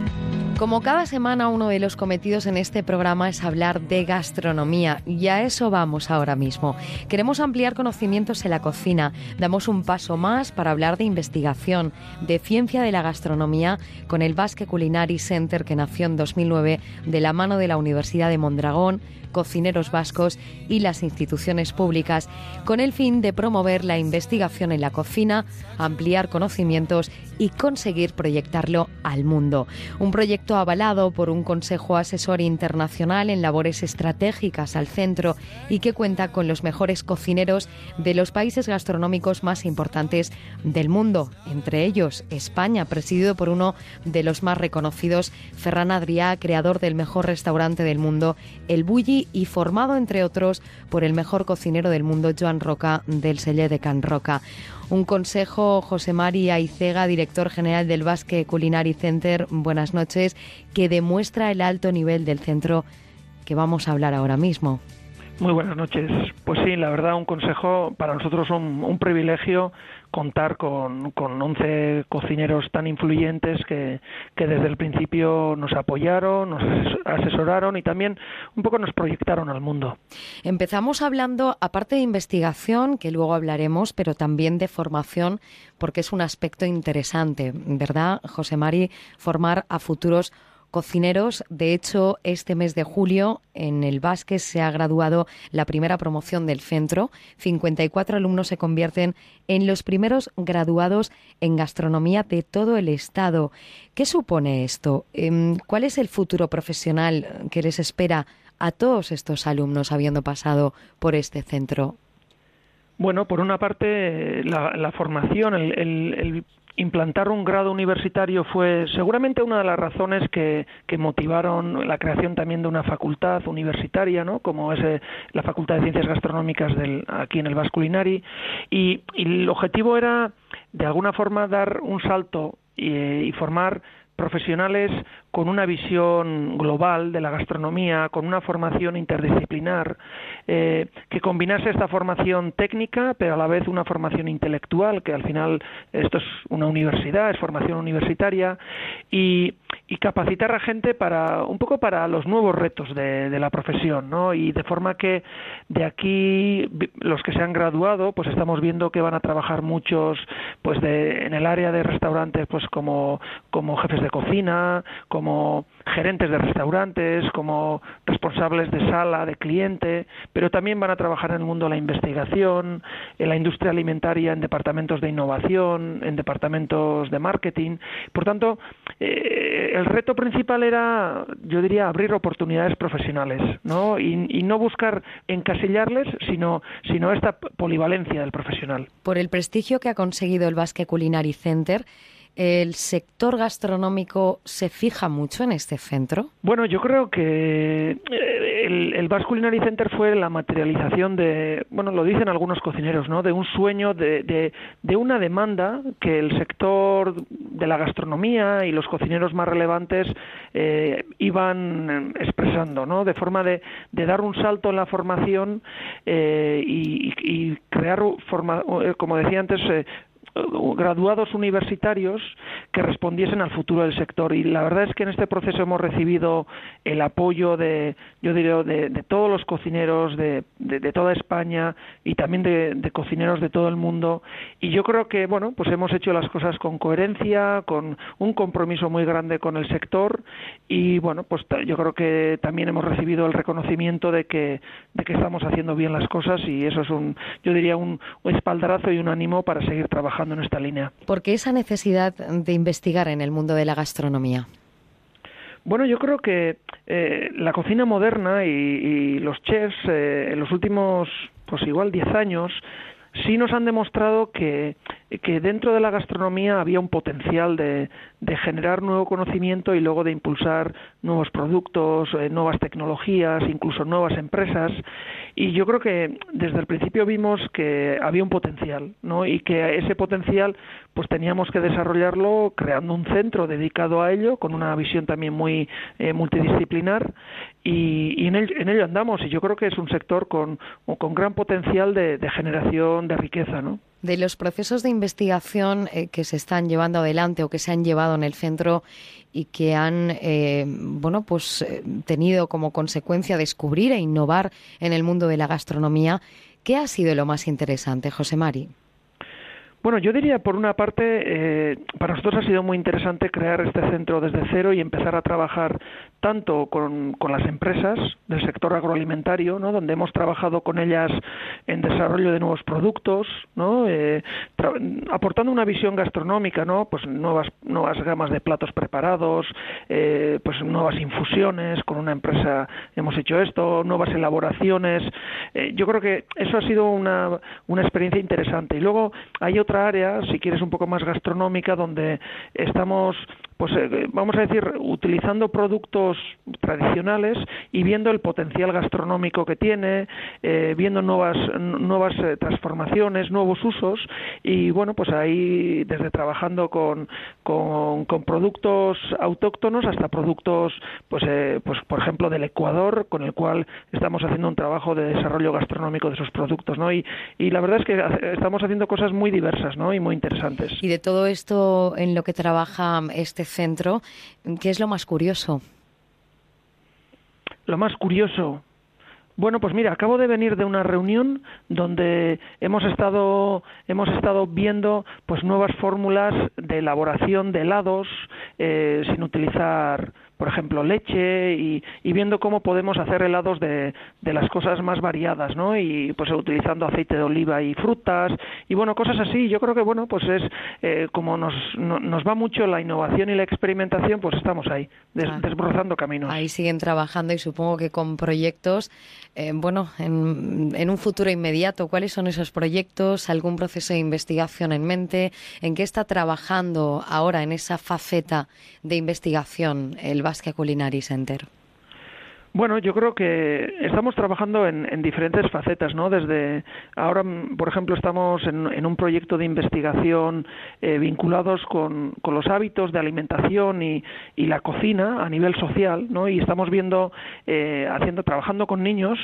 Como cada semana uno de los cometidos en este programa es hablar de gastronomía y a eso vamos ahora mismo. Queremos ampliar conocimientos en la cocina, damos un paso más para hablar de investigación, de ciencia de la gastronomía con el Basque Culinary Center que nació en 2009 de la mano de la Universidad de Mondragón, cocineros vascos y las instituciones públicas, con el fin de promover la investigación en la cocina, ampliar conocimientos y conseguir proyectarlo al mundo. Un proyecto avalado por un Consejo Asesor Internacional en labores estratégicas al centro y que cuenta con los mejores cocineros de los países gastronómicos más importantes del mundo, entre ellos España, presidido por uno de los más reconocidos, Ferran Adrià, creador del mejor restaurante del mundo, El Bulli, y formado, entre otros, por el mejor cocinero del mundo, Joan Roca, del Selle de Can Roca. Un consejo, José María Aicega, director general del Basque Culinary Center, buenas noches, que demuestra el alto nivel del centro que vamos a hablar ahora mismo. Muy buenas noches. Pues sí, la verdad, un consejo para nosotros un, un privilegio contar con, con 11 cocineros tan influyentes que, que, desde el principio nos apoyaron, nos asesoraron y también un poco nos proyectaron al mundo. Empezamos hablando, aparte de investigación, que luego hablaremos, pero también de formación, porque es un aspecto interesante, ¿verdad, José Mari? Formar a futuros cocineros. De hecho, este mes de julio en el Vázquez se ha graduado la primera promoción del centro. 54 alumnos se convierten en los primeros graduados en gastronomía de todo el Estado. ¿Qué supone esto? Em, ¿Cuál es el futuro profesional que les espera a todos estos alumnos habiendo pasado por este centro? Bueno, por una parte, la, formación, el, implantar un grado universitario fue seguramente una de las razones que, motivaron la creación también de una facultad universitaria, ¿no? como es eh, la Facultad de Ciencias Gastronómicas del, aquí en el Vasculinari, y, el objetivo era de alguna forma dar un salto y, y formar profesionales con una visión global de la gastronomía, con una formación interdisciplinar, eh, que combinase esta formación técnica, pero a la vez una formación intelectual, que al final esto es una universidad, es formación universitaria, y, capacitar a gente para un poco para los nuevos retos de, la profesión, ¿no? Y de forma que de aquí los que se han graduado, pues estamos viendo que van a trabajar muchos, pues de, en el área de restaurantes, pues como como jefes de cocina, como gerentes de restaurantes, como responsables de sala, de cliente, pero también van a trabajar en el mundo de la investigación, en la industria alimentaria, en departamentos de innovación, en departamentos de marketing. Por tanto, eh, el reto principal era, yo diría, abrir oportunidades profesionales, ¿no? Y, y no buscar encasillarles, sino, sino esta polivalencia del profesional. Por el prestigio que ha conseguido el Basque Culinary Center, ¿El sector gastronómico se fija mucho en este centro? Bueno, yo creo que eh, el, el Culinary Center fue la materialización de, bueno, lo dicen algunos cocineros, ¿no? De un sueño, de, de, una demanda que el sector de la gastronomía y los cocineros más relevantes eh, iban expresando, ¿no? De forma de, de, dar un salto en la formación eh, y, crear, forma, como decía antes, graduados universitarios que respondiesen al futuro del sector. Y la verdad es que en este proceso hemos recibido el apoyo de yo diría de, todos los cocineros de, de, toda España y también de, cocineros de todo el mundo. Y yo creo que bueno pues hemos hecho las cosas con coherencia con un compromiso muy grande con el sector. Y bueno pues yo creo que también hemos recibido el reconocimiento de que de que estamos haciendo bien las cosas y eso es un yo diría un espaldarazo y un ánimo para seguir trabajando en esta línea. ¿Por qué esa necesidad de investigar en el mundo de la gastronomía? Bueno, yo creo que eh, la cocina moderna y, los chefs eh, en los últimos, pues igual 10 años, sí nos han demostrado que, que dentro de la gastronomía había un potencial de, generar nuevo conocimiento y luego de impulsar nuevos productos, eh, nuevas tecnologías, incluso nuevas empresas. Y yo creo que desde el principio vimos que había un potencial, ¿no? Y que ese potencial, pues teníamos que desarrollarlo creando un centro dedicado a ello, con una visión también muy eh, multidisciplinar. Y, en, ello andamos. Y yo creo que es un sector con, gran potencial de generación de riqueza, ¿no? De los procesos de investigación eh, que se están llevando adelante o que se han llevado en el centro y que han eh, bueno pues eh, tenido como consecuencia descubrir e innovar en el mundo de la gastronomía ¿qué ha sido lo más interesante José Mari? Bueno, yo diría, por una parte, eh, para nosotros ha sido muy interesante crear este centro desde cero y empezar a trabajar tanto con, las empresas del sector agroalimentario, ¿no? donde hemos trabajado con ellas en desarrollo de nuevos productos, ¿no? Eh, aportando una visión gastronómica, ¿no? pues nuevas, nuevas gamas de platos preparados, eh, pues nuevas infusiones, con una empresa hemos hecho esto, nuevas elaboraciones. Eh, yo creo que eso ha sido una, una experiencia interesante. Y luego hay otra área, si quieres un poco más gastronómica, donde estamos, pues eh, vamos a decir, utilizando productos tradicionales y viendo el potencial gastronómico que tiene, eh, viendo nuevas nuevas eh, transformaciones, nuevos usos y bueno, pues ahí desde trabajando con, con, productos autóctonos hasta productos, pues, pues por ejemplo del Ecuador, con el cual estamos haciendo un trabajo de desarrollo gastronómico de sus productos, ¿no? Y, y la verdad es que estamos haciendo cosas muy diversas, ¿no? Y muy interesantes. Y de todo esto en lo que trabaja este centro, ¿qué es lo más curioso? Lo más curioso, bueno, pues mira, acabo de venir de una reunión donde hemos estado hemos estado viendo pues nuevas fórmulas de elaboración de helados eh, sin utilizar por ejemplo, leche y, viendo cómo podemos hacer helados de, de, las cosas más variadas, ¿no? Y pues utilizando aceite de oliva y frutas y bueno, cosas así. Yo creo que bueno, pues es eh, como nos, nos va mucho la innovación y la experimentación, pues estamos ahí, desbrozando caminos. Ahí siguen trabajando y supongo que con proyectos, eh, bueno, en, en un futuro inmediato, ¿cuáles son esos proyectos? ¿Algún proceso de investigación en mente? ¿En qué está trabajando ahora en esa faceta de investigación el Basque Culinary Center? Bueno, yo creo que estamos trabajando en, diferentes facetas, ¿no? Desde ahora, por ejemplo, estamos en, un proyecto de investigación eh, vinculados con, los hábitos de alimentación y, la cocina a nivel social, ¿no? Y estamos viendo, eh, haciendo, trabajando con niños,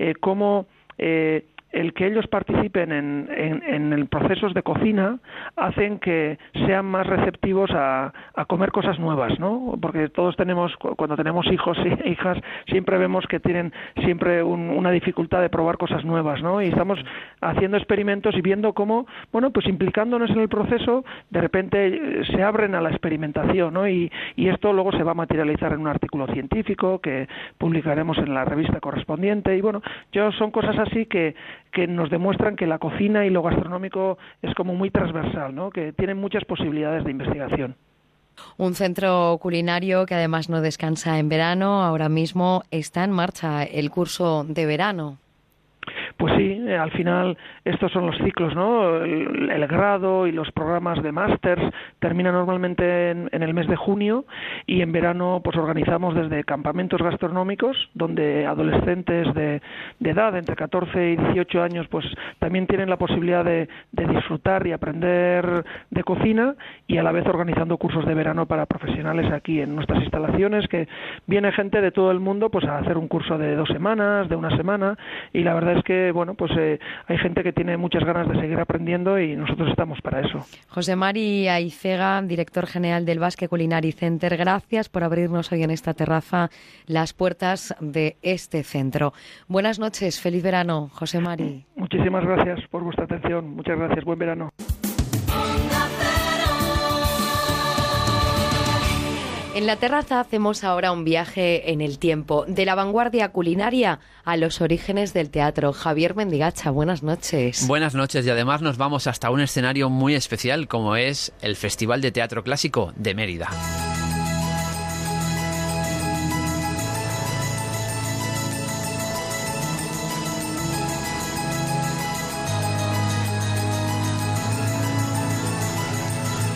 eh, cómo eh, el que ellos participen en, en, en procesos de cocina hacen que sean más receptivos a, a, comer cosas nuevas, ¿no? Porque todos tenemos, cuando tenemos hijos e *laughs* hijas, siempre vemos que tienen siempre una dificultad de probar cosas nuevas, ¿no? Y estamos haciendo experimentos y viendo cómo, bueno, pues implicándonos en el proceso, de repente eh, se abren a la experimentación, ¿no? Y, y esto luego se va a materializar en un artículo científico que publicaremos en la revista correspondiente. Y bueno, yo son cosas así que que nos demuestran que la cocina y lo gastronómico es como muy transversal, ¿no? que tienen muchas posibilidades de investigación. Un centro culinario que además no descansa en verano, ahora mismo está en marcha el curso de verano. Pues sí, eh, al final estos son los ciclos, ¿no? El, grado y los programas de másters terminan normalmente en, el mes de junio y en verano pues organizamos desde campamentos gastronómicos donde adolescentes de, edad entre 14 y 18 años pues también tienen la posibilidad de, disfrutar y aprender de cocina y a la vez organizando cursos de verano para profesionales aquí en nuestras instalaciones que viene gente de todo el mundo pues a hacer un curso de dos semanas, de una semana y la verdad es que bueno pues eh, hay gente que tiene muchas ganas de seguir aprendiendo y nosotros estamos para eso. José Mari Aicega, director general del Basque Culinary Center, gracias por abrirnos hoy en esta terraza las puertas de este centro. Buenas noches, feliz verano, José Mari. Muchísimas gracias por vuestra atención, muchas gracias, buen verano. En la terraza hacemos ahora un viaje en el tiempo, de la vanguardia culinaria a los orígenes del teatro. Javier Mendigacha, buenas noches. Buenas noches y además nos vamos hasta un escenario muy especial como es el Festival de Teatro Clásico de Mérida.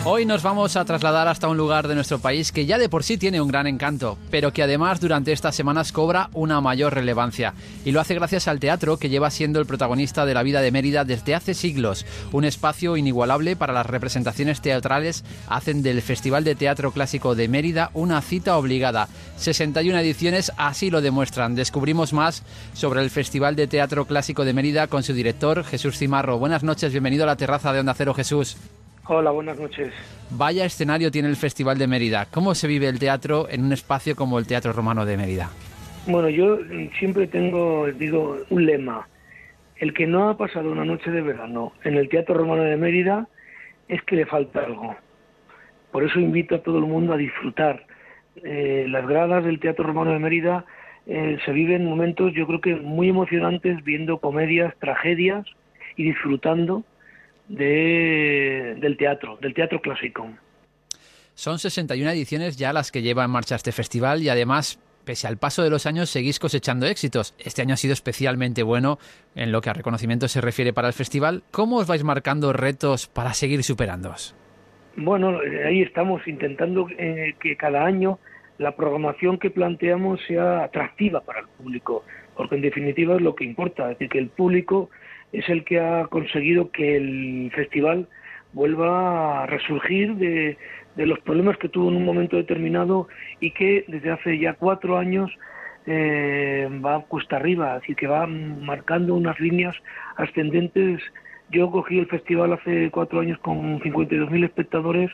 Hoy nos vamos a trasladar hasta un lugar de nuestro país que ya de por sí tiene un gran encanto, pero que además durante estas semanas cobra una mayor relevancia. Y lo hace gracias al teatro que lleva siendo el protagonista de la vida de Mérida desde hace siglos. Un espacio inigualable para las representaciones teatrales hacen del Festival de Teatro Clásico de Mérida una cita obligada. 61 ediciones así lo demuestran. Descubrimos más sobre el Festival de Teatro Clásico de Mérida con su director Jesús Cimarro. Buenas noches, bienvenido a la terraza de Onda Cero Jesús. Hola, buenas noches. Vaya escenario tiene el Festival de Mérida. ¿Cómo se vive el teatro en un espacio como el Teatro Romano de Mérida? Bueno, yo siempre tengo, digo, un lema. El que no ha pasado una noche de verano en el Teatro Romano de Mérida es que le falta algo. Por eso invito a todo el mundo a disfrutar. Eh, las gradas del Teatro Romano de Mérida eh, se viven momentos, yo creo que muy emocionantes, viendo comedias, tragedias y disfrutando de, del teatro, del teatro clásico. Son 61 ediciones ya las que lleva en marcha este festival y además, pese al paso de los años, seguís cosechando éxitos. Este año ha sido especialmente bueno en lo que a reconocimiento se refiere para el festival. ¿Cómo os vais marcando retos para seguir superándoos? Bueno, eh, ahí estamos intentando eh, que cada año la programación que planteamos sea atractiva para el público, porque en definitiva es lo que importa, es decir, que el público es el que ha conseguido que el festival vuelva a resurgir de, los problemas que tuvo en un momento determinado y que desde hace ya cuatro años eh, va cuesta arriba, así que va marcando unas líneas ascendentes. Yo cogí el festival hace cuatro años con 52.000 espectadores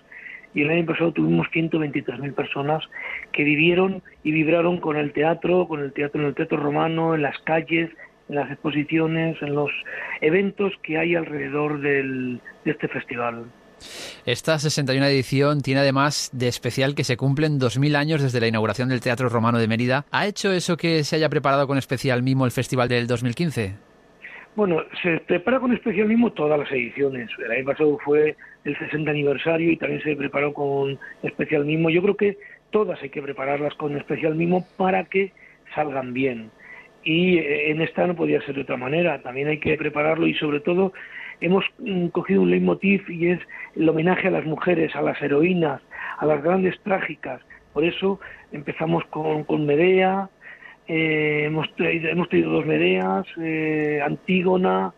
y el año pasado tuvimos 123.000 personas que vivieron y vibraron con el teatro, con el teatro en el teatro romano, en las calles, en las exposiciones, en los eventos que hay alrededor del, de este festival. Esta 61 edición tiene además de especial que se cumplen 2.000 años desde la inauguración del Teatro Romano de Mérida. ¿Ha hecho eso que se haya preparado con especial mimo el festival del 2015? Bueno, se prepara con especial mimo todas las ediciones. El año pasado fue el 60 aniversario y también se preparó con especial mimo. Yo creo que todas hay que prepararlas con especial mimo para que salgan bien. Y eh, en esta no podía ser de otra manera. También hay que prepararlo y sobre todo hemos mm, cogido un leitmotiv y es el homenaje a las mujeres, a las heroínas, a las grandes trágicas. Por eso empezamos con, con Medea, eh, hemos, traído, hemos tenido dos Medeas, eh, Antígona,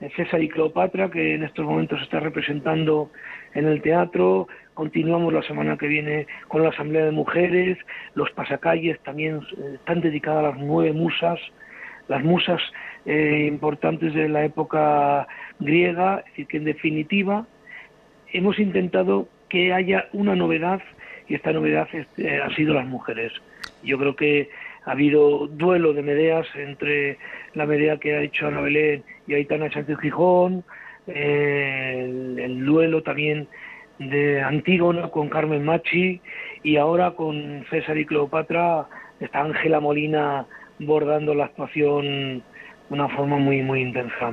eh, César y Cleopatra, que en estos momentos está representando en el teatro. Continuamos la semana que viene con la Asamblea de Mujeres. Los pasacalles también están dedicadas a las nueve musas, las musas importantes de la época griega, y que en definitiva hemos intentado que haya una novedad y esta novedad este, ha sido las mujeres. Yo creo que ha habido duelo de Medeas entre la Medea que ha hecho Ana Belén y Aitana Sánchez Gijón, eh, el, duelo también de Antígona con Carmen Machi y ahora con César y Cleopatra está Ángela Molina bordando la actuación de una forma muy muy intensa.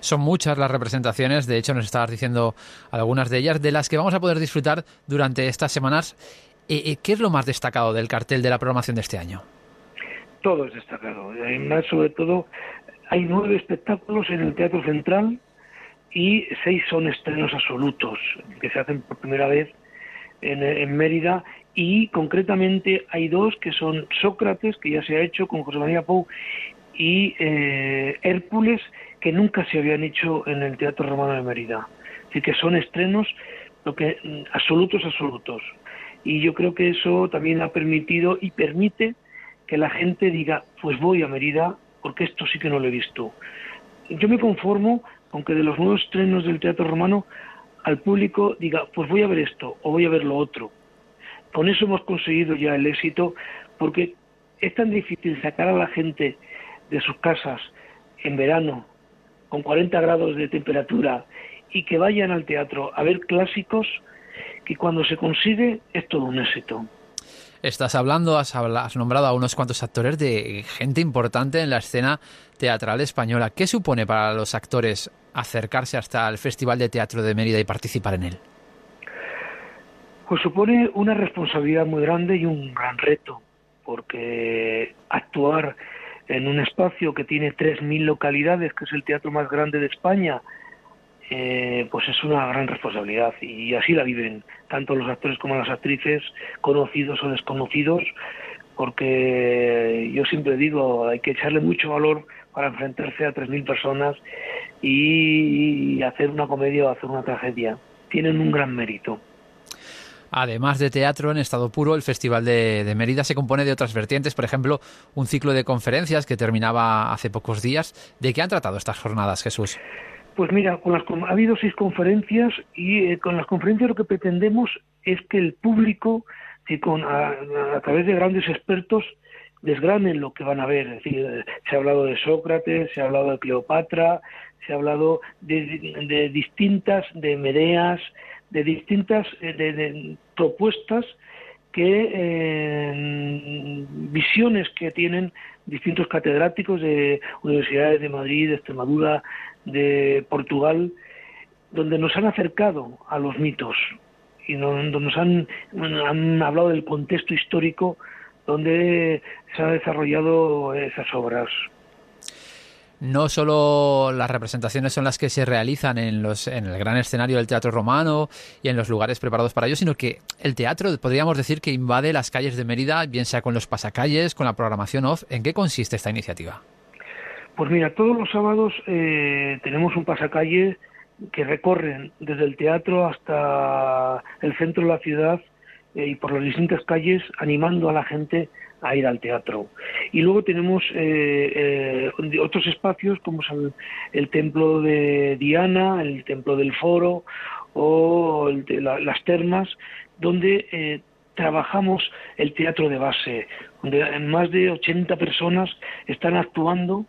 Son muchas las representaciones, de hecho nos estabas diciendo algunas de ellas, de las que vamos a poder disfrutar durante estas semanas eh, eh, ¿Qué es lo más destacado del cartel de la programación de este año? Todo es destacado. Además, sobre todo, hay nueve espectáculos en el Teatro Central y seis son estrenos absolutos que se hacen por primera vez en, Mérida y concretamente hay dos que son Sócrates, que ya se ha hecho con José María Pou, y eh, Hércules, que nunca se habían hecho en el Teatro Romano de Mérida. Así que son estrenos lo que absolutos, absolutos y yo creo que eso también ha permitido y permite que la gente diga, pues voy a Mérida porque esto sí que no lo he visto. Yo me conformo con que de los nuevos estrenos del teatro romano al público diga, pues voy a ver esto o voy a ver lo otro. Con eso hemos conseguido ya el éxito porque es tan difícil sacar a la gente de sus casas en verano con 40 grados de temperatura y que vayan al teatro a ver clásicos que cuando se consigue es todo un éxito. Estás hablando, has, nombrado a unos cuantos actores de gente importante en la escena teatral española. ¿Qué supone para los actores acercarse hasta el Festival de Teatro de Mérida y participar en él? Pues supone una responsabilidad muy grande y un gran reto, porque actuar en un espacio que tiene 3.000 localidades, que es el teatro más grande de España, eh, pues es una gran responsabilidad y así la viven tanto los actores como las actrices, conocidos o desconocidos, porque yo siempre digo, hay que echarle mucho valor para enfrentarse a 3.000 personas y hacer una comedia o hacer una tragedia. Tienen un gran mérito. Además de teatro en estado puro, el Festival de, de, Mérida se compone de otras vertientes, por ejemplo, un ciclo de conferencias que terminaba hace pocos días. ¿De qué han tratado estas jornadas, Jesús? Pues mira, con las, ha habido seis conferencias y eh, con las conferencias lo que pretendemos es que el público, que con, a, través de grandes expertos, desgranen lo que van a ver. Es decir, se ha hablado de Sócrates, se ha hablado de Cleopatra, se ha hablado de, distintas, de Medeas, de distintas eh, de, propuestas que eh, visiones que tienen distintos catedráticos de universidades de Madrid, de Extremadura, de Portugal, donde nos han acercado a los mitos y donde nos han, han hablado del contexto histórico donde se han desarrollado esas obras. No solo las representaciones son las que se realizan en, los, en el gran escenario del teatro romano y en los lugares preparados para ello, sino que el teatro podríamos decir que invade las calles de Mérida, bien sea con los pasacalles, con la programación off. ¿En qué consiste esta iniciativa? Pues mira, todos los sábados eh, tenemos un pasacalle que recorren desde el teatro hasta el centro de la ciudad eh, y por las distintas calles animando a la gente a ir al teatro. Y luego tenemos eh, eh, otros espacios como el templo de Diana, el templo del Foro o el la- las termas, donde eh, trabajamos el teatro de base, donde más de 80 personas están actuando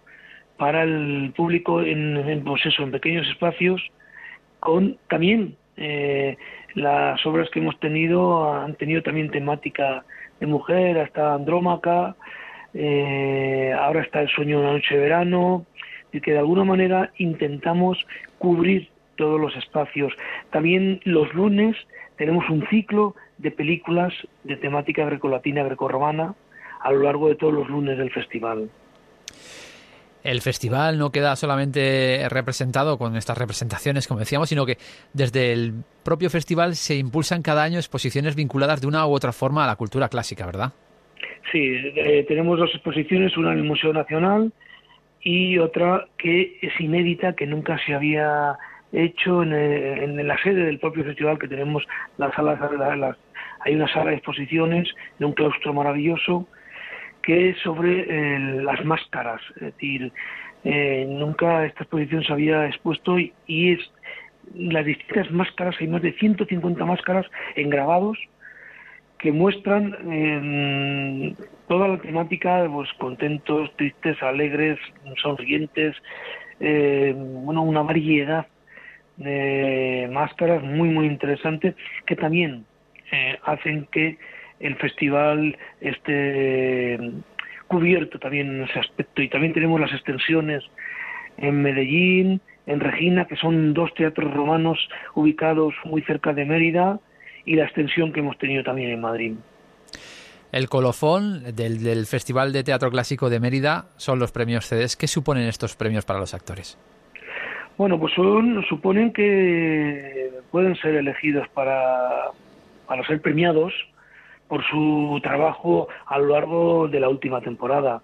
para el público en, en, pues en pequeños espacios con también eh, las obras que hemos tenido han tenido también temática de mujer, hasta Andrómaca, eh, ahora está el sueño de una noche de verano, y que de alguna manera intentamos cubrir todos los espacios. También los lunes tenemos un ciclo de películas de temática grecolatina, grecorromana, a lo largo de todos los lunes del festival. El festival no queda solamente representado con estas representaciones, como decíamos, sino que desde el propio festival se impulsan cada año exposiciones vinculadas de una u otra forma a la cultura clásica, ¿verdad? Sí, eh, tenemos dos exposiciones, una en el Museo Nacional y otra que es inédita, que nunca se había hecho en, eh, en la sede del propio festival, que tenemos la sala, la- la- hay una sala de exposiciones de un claustro maravilloso que es sobre eh, las máscaras, es decir, eh, nunca esta exposición se había expuesto y, es las distintas máscaras, hay más de 150 máscaras en grabados que muestran eh, toda la temática, pues contentos, tristes, alegres, sonrientes, eh, bueno, una variedad de máscaras muy muy interesante que también eh, hacen que el festival esté cubierto también en ese aspecto y también tenemos las extensiones en Medellín, en Regina, que son dos teatros romanos ubicados muy cerca de Mérida y la extensión que hemos tenido también en Madrid. El colofón del, del Festival de Teatro Clásico de Mérida son los premios CEDES. ¿Qué suponen estos premios para los actores? Bueno, pues son, suponen que pueden ser elegidos para, para ser premiados por su trabajo a lo largo de la última temporada.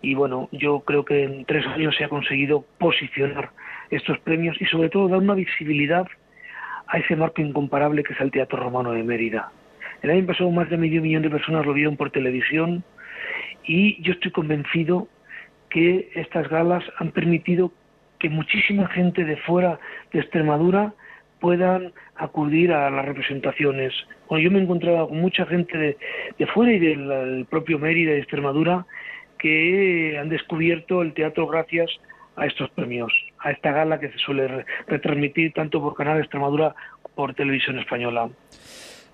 Y bueno, yo creo que en tres años se ha conseguido posicionar estos premios y sobre todo dar una visibilidad a ese marco incomparable que es el Teatro Romano de Mérida. El año pasado más de medio millón de personas lo vieron por televisión y yo estoy convencido que estas galas han permitido que muchísima gente de fuera de Extremadura puedan acudir a las representaciones. Bueno, yo me he encontrado con mucha gente de, de fuera y del, del propio Mérida y de Extremadura que han descubierto el teatro gracias a estos premios, a esta gala que se suele re- retransmitir tanto por Canal Extremadura como por Televisión Española.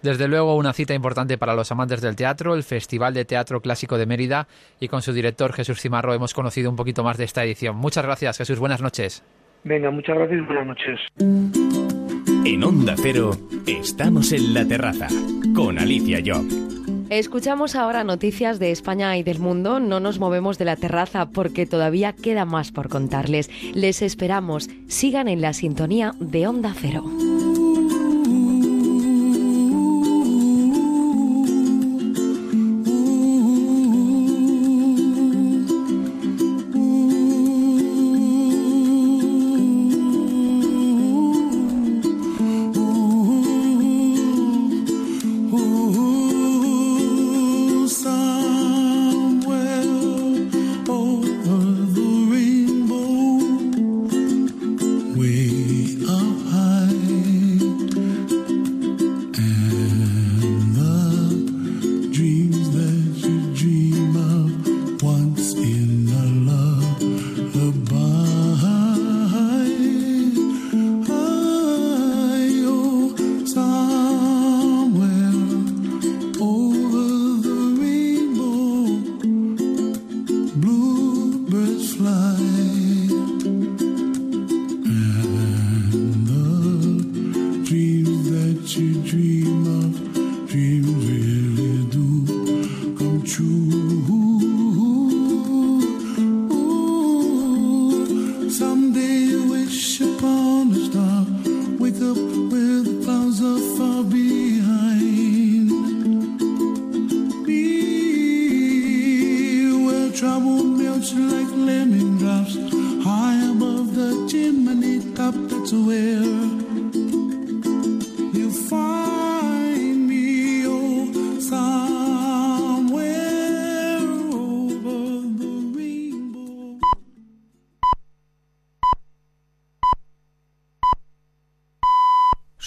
Desde luego, una cita importante para los amantes del teatro, el Festival de Teatro Clásico de Mérida, y con su director Jesús Cimarro hemos conocido un poquito más de esta edición. Muchas gracias, Jesús. Buenas noches. Venga, muchas gracias y buenas noches. En Onda Cero, estamos en la terraza con Alicia Job. Escuchamos ahora noticias de España y del mundo. No nos movemos de la terraza porque todavía queda más por contarles. Les esperamos. Sigan en la sintonía de Onda Cero.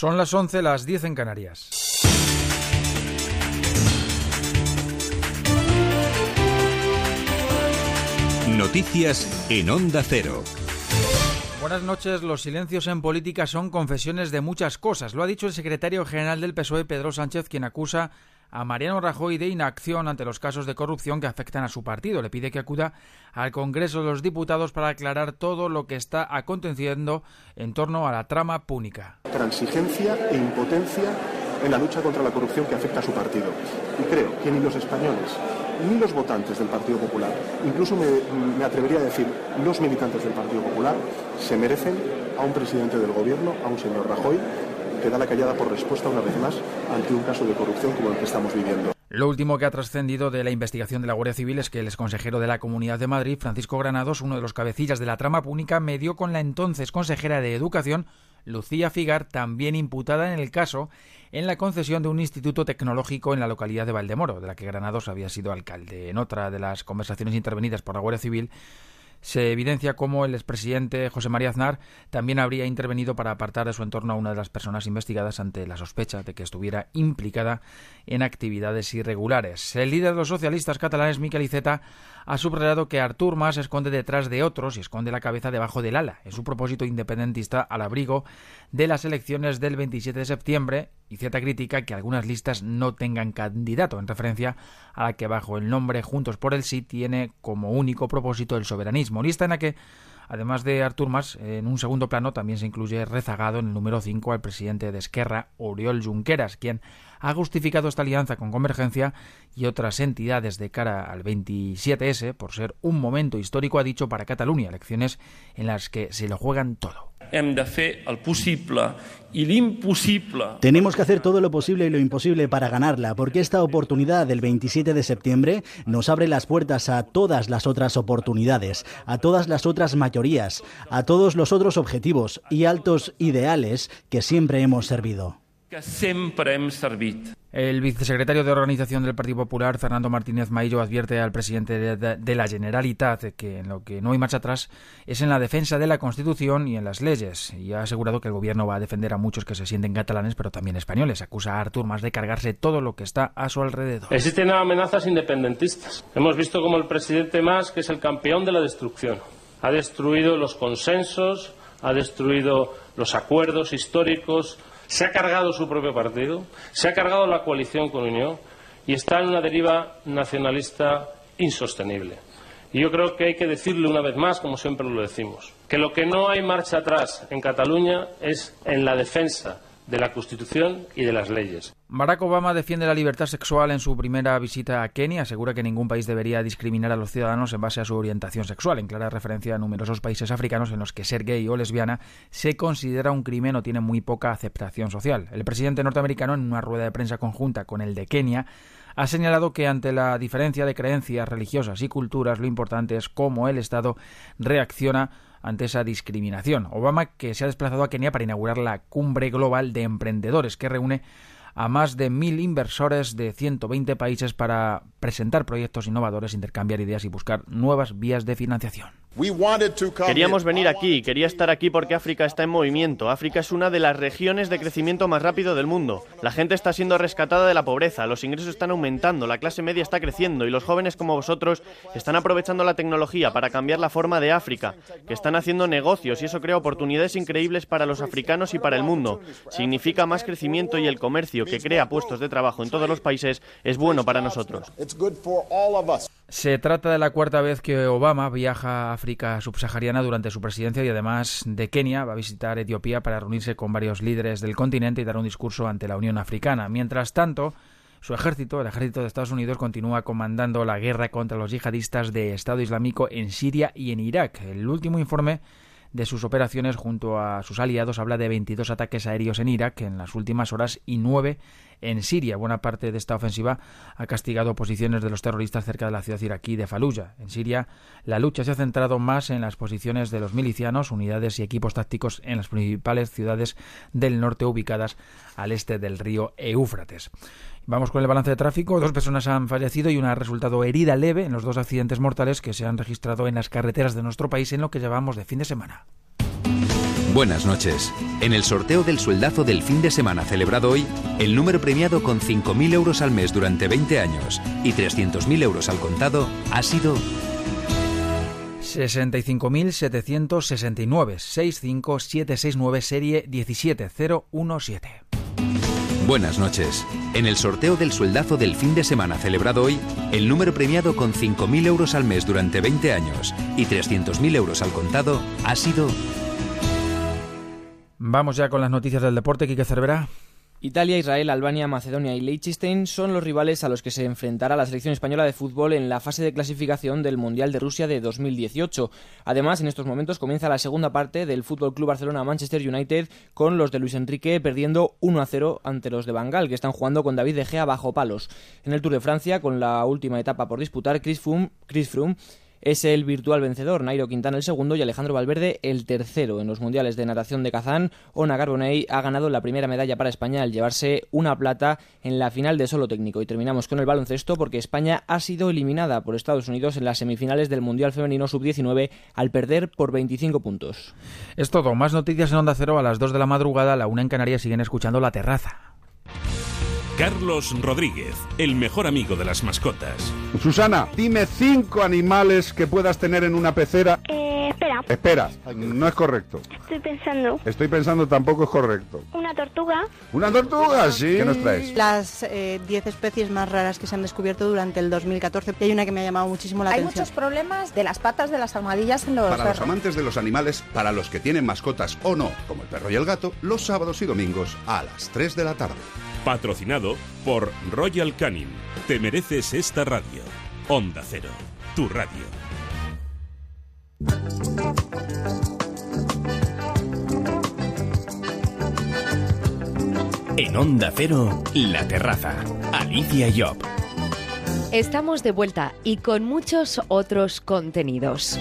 Son las 11, las 10 en Canarias. Noticias en Onda Cero. Buenas noches. Los silencios en política son confesiones de muchas cosas. Lo ha dicho el secretario general del PSOE, Pedro Sánchez, quien acusa a Mariano Rajoy de inacción ante los casos de corrupción que afectan a su partido. Le pide que acuda al Congreso de los Diputados para aclarar todo lo que está aconteciendo en torno a la trama púnica. Transigencia e impotencia en la lucha contra la corrupción que afecta a su partido. Y creo que ni los españoles ni los votantes del Partido Popular, incluso me, me, atrevería a decir los militantes del Partido Popular, se merecen a un presidente del Gobierno, a un señor Rajoy, que da la callada por respuesta una vez más ante un caso de corrupción como el que estamos viviendo. Lo último que ha trascendido de la investigación de la Guardia Civil es que el exconsejero de la Comunidad de Madrid, Francisco Granados, uno de los cabecillas de la trama púnica, medió con la entonces consejera de Educación, Lucía Figar, también imputada en el caso, en la concesión de un instituto tecnológico en la localidad de Valdemoro, de la que Granados había sido alcalde. En otra de las conversaciones intervenidas por la Guardia Civil, se evidencia cómo el expresidente José María Aznar también habría intervenido para apartar de su entorno a una de las personas investigadas ante la sospecha de que estuviera implicada en actividades irregulares. El líder de los socialistas catalanes, Miquel Iceta, ha subrayado que Artur Mas esconde detrás de otros y esconde la cabeza debajo del ala, en su propósito independentista al abrigo de las elecciones del 27 de septiembre, y cierta crítica que algunas listas no tengan candidato, en referencia a la que bajo el nombre Juntos por el Sí tiene como único propósito el soberanismo. Lista en la que Además de Artur Mas, en un segundo plano también se incluye rezagado en el número 5 al presidente de Esquerra, Oriol Junqueras, quien ha justificado esta alianza con Convergencia y otras entidades de cara al 27S por ser un momento histórico, ha dicho, para Cataluña, elecciones en las que se lo juegan todo. Tenemos que hacer todo lo posible y lo imposible para ganarla, porque esta oportunidad del 27 de septiembre nos abre las puertas a todas las otras oportunidades, a todas las otras mayorías, a todos los otros objetivos y altos ideales que siempre hemos servido. El vicesecretario de Organización del Partido Popular, Fernando Martínez Maillo, advierte al presidente de, la Generalitat que en lo que no hay marcha atrás es en la defensa de la Constitución y en las leyes. Y ha asegurado que el gobierno va a defender a muchos que se sienten catalanes, pero también españoles. Acusa a Artur Mas de cargarse todo lo que está a su alrededor. Existen amenazas independentistas. Hemos visto como el presidente Mas, que es el campeón de la destrucción, ha destruido los consensos, ha destruido los acuerdos históricos, se ha cargado su propio partido, se ha cargado la coalición con Unión y está en una deriva nacionalista insostenible. Y yo creo que hay que decirle una vez más, como siempre lo decimos, que lo que no hay marcha atrás en Cataluña es en la defensa de la Constitución y de las leyes. Barack Obama defiende la libertad sexual en su primera visita a Kenia. Asegura que ningún país debería discriminar a los ciudadanos en base a su orientación sexual, en clara referencia a numerosos países africanos en los que ser gay o lesbiana se considera un crimen o tiene muy poca aceptación social. El presidente norteamericano, en una rueda de prensa conjunta con el de Kenia, ha señalado que ante la diferencia de creencias religiosas y culturas, lo importante es cómo el Estado reacciona ante esa discriminación. Obama, que se ha desplazado a Kenia para inaugurar la cumbre global de emprendedores, que reúne a más de mil inversores de 120 países para presentar proyectos innovadores, intercambiar ideas y buscar nuevas vías de financiación. Queríamos venir aquí, quería estar aquí porque África está en movimiento. África es una de las regiones de crecimiento más rápido del mundo. La gente está siendo rescatada de la pobreza, los ingresos están aumentando, la clase media está creciendo y los jóvenes como vosotros están aprovechando la tecnología para cambiar la forma de África, que están haciendo negocios y eso crea oportunidades increíbles para los africanos y para el mundo. Significa más crecimiento y el comercio, que crea puestos de trabajo en todos los países, es bueno para nosotros. Se trata de la cuarta vez que Obama viaja a África subsahariana durante su presidencia y además de Kenia va a visitar Etiopía para reunirse con varios líderes del continente y dar un discurso ante la Unión Africana. Mientras tanto, su ejército, el ejército de Estados Unidos, continúa comandando la guerra contra los yihadistas de Estado Islámico en Siria y en Irak. El último informe de sus operaciones junto a sus aliados habla de 22 ataques aéreos en Irak en las últimas horas y 9 en Siria. Buena parte de esta ofensiva ha castigado posiciones de los terroristas cerca de la ciudad iraquí de Fallujah. En Siria, la lucha se ha centrado más en las posiciones de los milicianos, unidades y equipos tácticos en las principales ciudades del norte ubicadas al este del río Éufrates. Vamos con el balance de tráfico. Dos personas han fallecido y una ha resultado herida leve en los dos accidentes mortales que se han registrado en las carreteras de nuestro país en lo que llevamos de fin de semana. Buenas noches. En el sorteo del sueldazo del fin de semana celebrado hoy, el número premiado con 5.000 euros al mes durante 20 años y 300.000 euros al contado ha sido 65.769 65769 serie 17017. Buenas noches. En el sorteo del sueldazo del fin de semana celebrado hoy, el número premiado con 5.000 euros al mes durante 20 años y 300.000 euros al contado ha sido Vamos ya con las noticias del deporte, Quique Cervera. Italia, Israel, Albania, Macedonia y Liechtenstein son los rivales a los que se enfrentará la selección española de fútbol en la fase de clasificación del Mundial de Rusia de 2018. Además, en estos momentos comienza la segunda parte del Fútbol Club Barcelona-Manchester United con los de Luis Enrique perdiendo 1 a 0 ante los de Bangal, que están jugando con David De Gea bajo palos. En el Tour de Francia, con la última etapa por disputar, Chris Froome, Chris es el virtual vencedor, Nairo Quintana el segundo y Alejandro Valverde el tercero. En los mundiales de natación de Kazán, Ona Carbonell ha ganado la primera medalla para España al llevarse una plata en la final de solo técnico. Y terminamos con el baloncesto porque España ha sido eliminada por Estados Unidos en las semifinales del Mundial Femenino Sub-19 al perder por 25 puntos. Es todo. Más noticias en Onda Cero a las 2 de la madrugada. La una en Canarias siguen escuchando La Terraza. Carlos Rodríguez, el mejor amigo de las mascotas. Susana, dime cinco animales que puedas tener en una pecera. Eh, espera. Espera, no es correcto. Estoy pensando. Estoy pensando tampoco es correcto. Una tortuga. ¿Una tortuga? Sí. ¿Qué nos traes? Las 10 eh, especies más raras que se han descubierto durante el 2014. Y hay una que me ha llamado muchísimo la hay atención. Hay muchos problemas de las patas de las almohadillas en los Para los amantes de los animales, para los que tienen mascotas o no, como el perro y el gato, los sábados y domingos a las 3 de la tarde. Patrocinado por Royal Canin. Te mereces esta radio. Onda Cero, tu radio. En Onda Cero, La Terraza. Alicia Job. Estamos de vuelta y con muchos otros contenidos.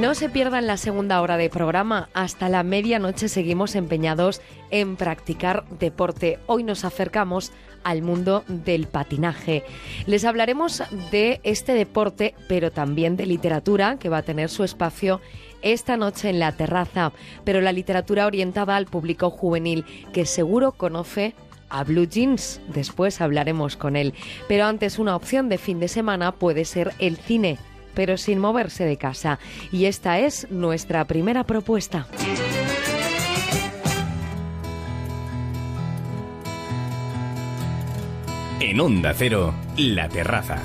No se pierdan la segunda hora de programa. Hasta la medianoche seguimos empeñados en practicar deporte. Hoy nos acercamos al mundo del patinaje. Les hablaremos de este deporte, pero también de literatura, que va a tener su espacio esta noche en la terraza, pero la literatura orientada al público juvenil, que seguro conoce a Blue Jeans. Después hablaremos con él. Pero antes una opción de fin de semana puede ser el cine pero sin moverse de casa. Y esta es nuestra primera propuesta. En Onda Cero, La Terraza.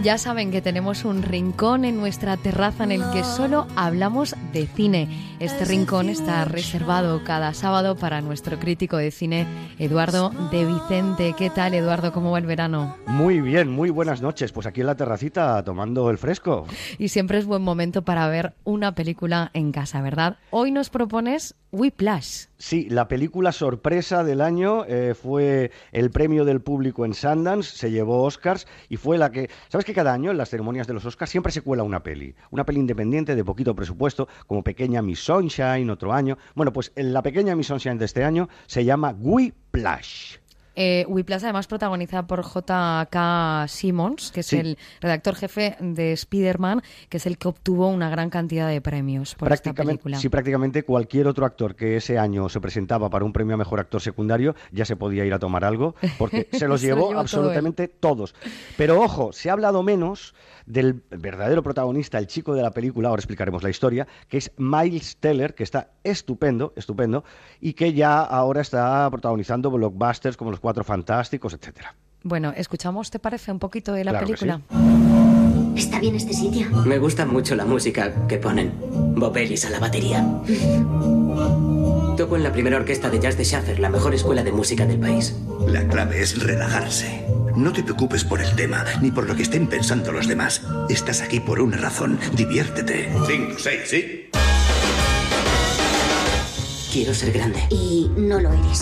Ya saben que tenemos un rincón en nuestra terraza en el que solo hablamos de cine. Este rincón está reservado cada sábado para nuestro crítico de cine, Eduardo de Vicente. ¿Qué tal, Eduardo? ¿Cómo va el verano? Muy bien, muy buenas noches. Pues aquí en la terracita tomando el fresco. Y siempre es buen momento para ver una película en casa, ¿verdad? Hoy nos propones Whiplash. Sí, la película sorpresa del año eh, fue el premio del público en Sundance, se llevó Oscars y fue la que... ¿Sabes que cada año en las ceremonias de los Oscars siempre se cuela una peli? Una peli independiente de poquito presupuesto, como Pequeña Miss Sunshine otro año. Bueno, pues la Pequeña Miss Sunshine de este año se llama Whiplash. Eh, además protagonizada por J.K. Simmons, que es Sí. el redactor jefe de Spider-Man, que es el que obtuvo una gran cantidad de premios por esta prácticamente, película. sí, prácticamente cualquier otro actor que ese año se presentaba para un premio a mejor actor secundario ya se podía ir a tomar algo, porque *laughs* se los Se llevó todo absolutamente todos. Pero ojo, se ha hablado menos del verdadero protagonista, el chico de la película, ahora explicaremos la historia, que es Miles Teller, que está estupendo, estupendo, y que ya ahora está protagonizando blockbusters como Los Cuatro Fantásticos, etcétera. Bueno, escuchamos, ¿te parece un poquito de la Claro película? ¿Está bien este sitio? Me gusta mucho la música que ponen. Bob Ellis a la batería. *laughs* Toco en la primera orquesta de jazz de Schaffer, la mejor escuela de música del país. La clave es relajarse. No te preocupes por el tema, ni por lo que estén pensando los demás. Estás aquí por una razón. Diviértete. Cinco, seis, ¿sí? Quiero ser grande. Y no lo eres.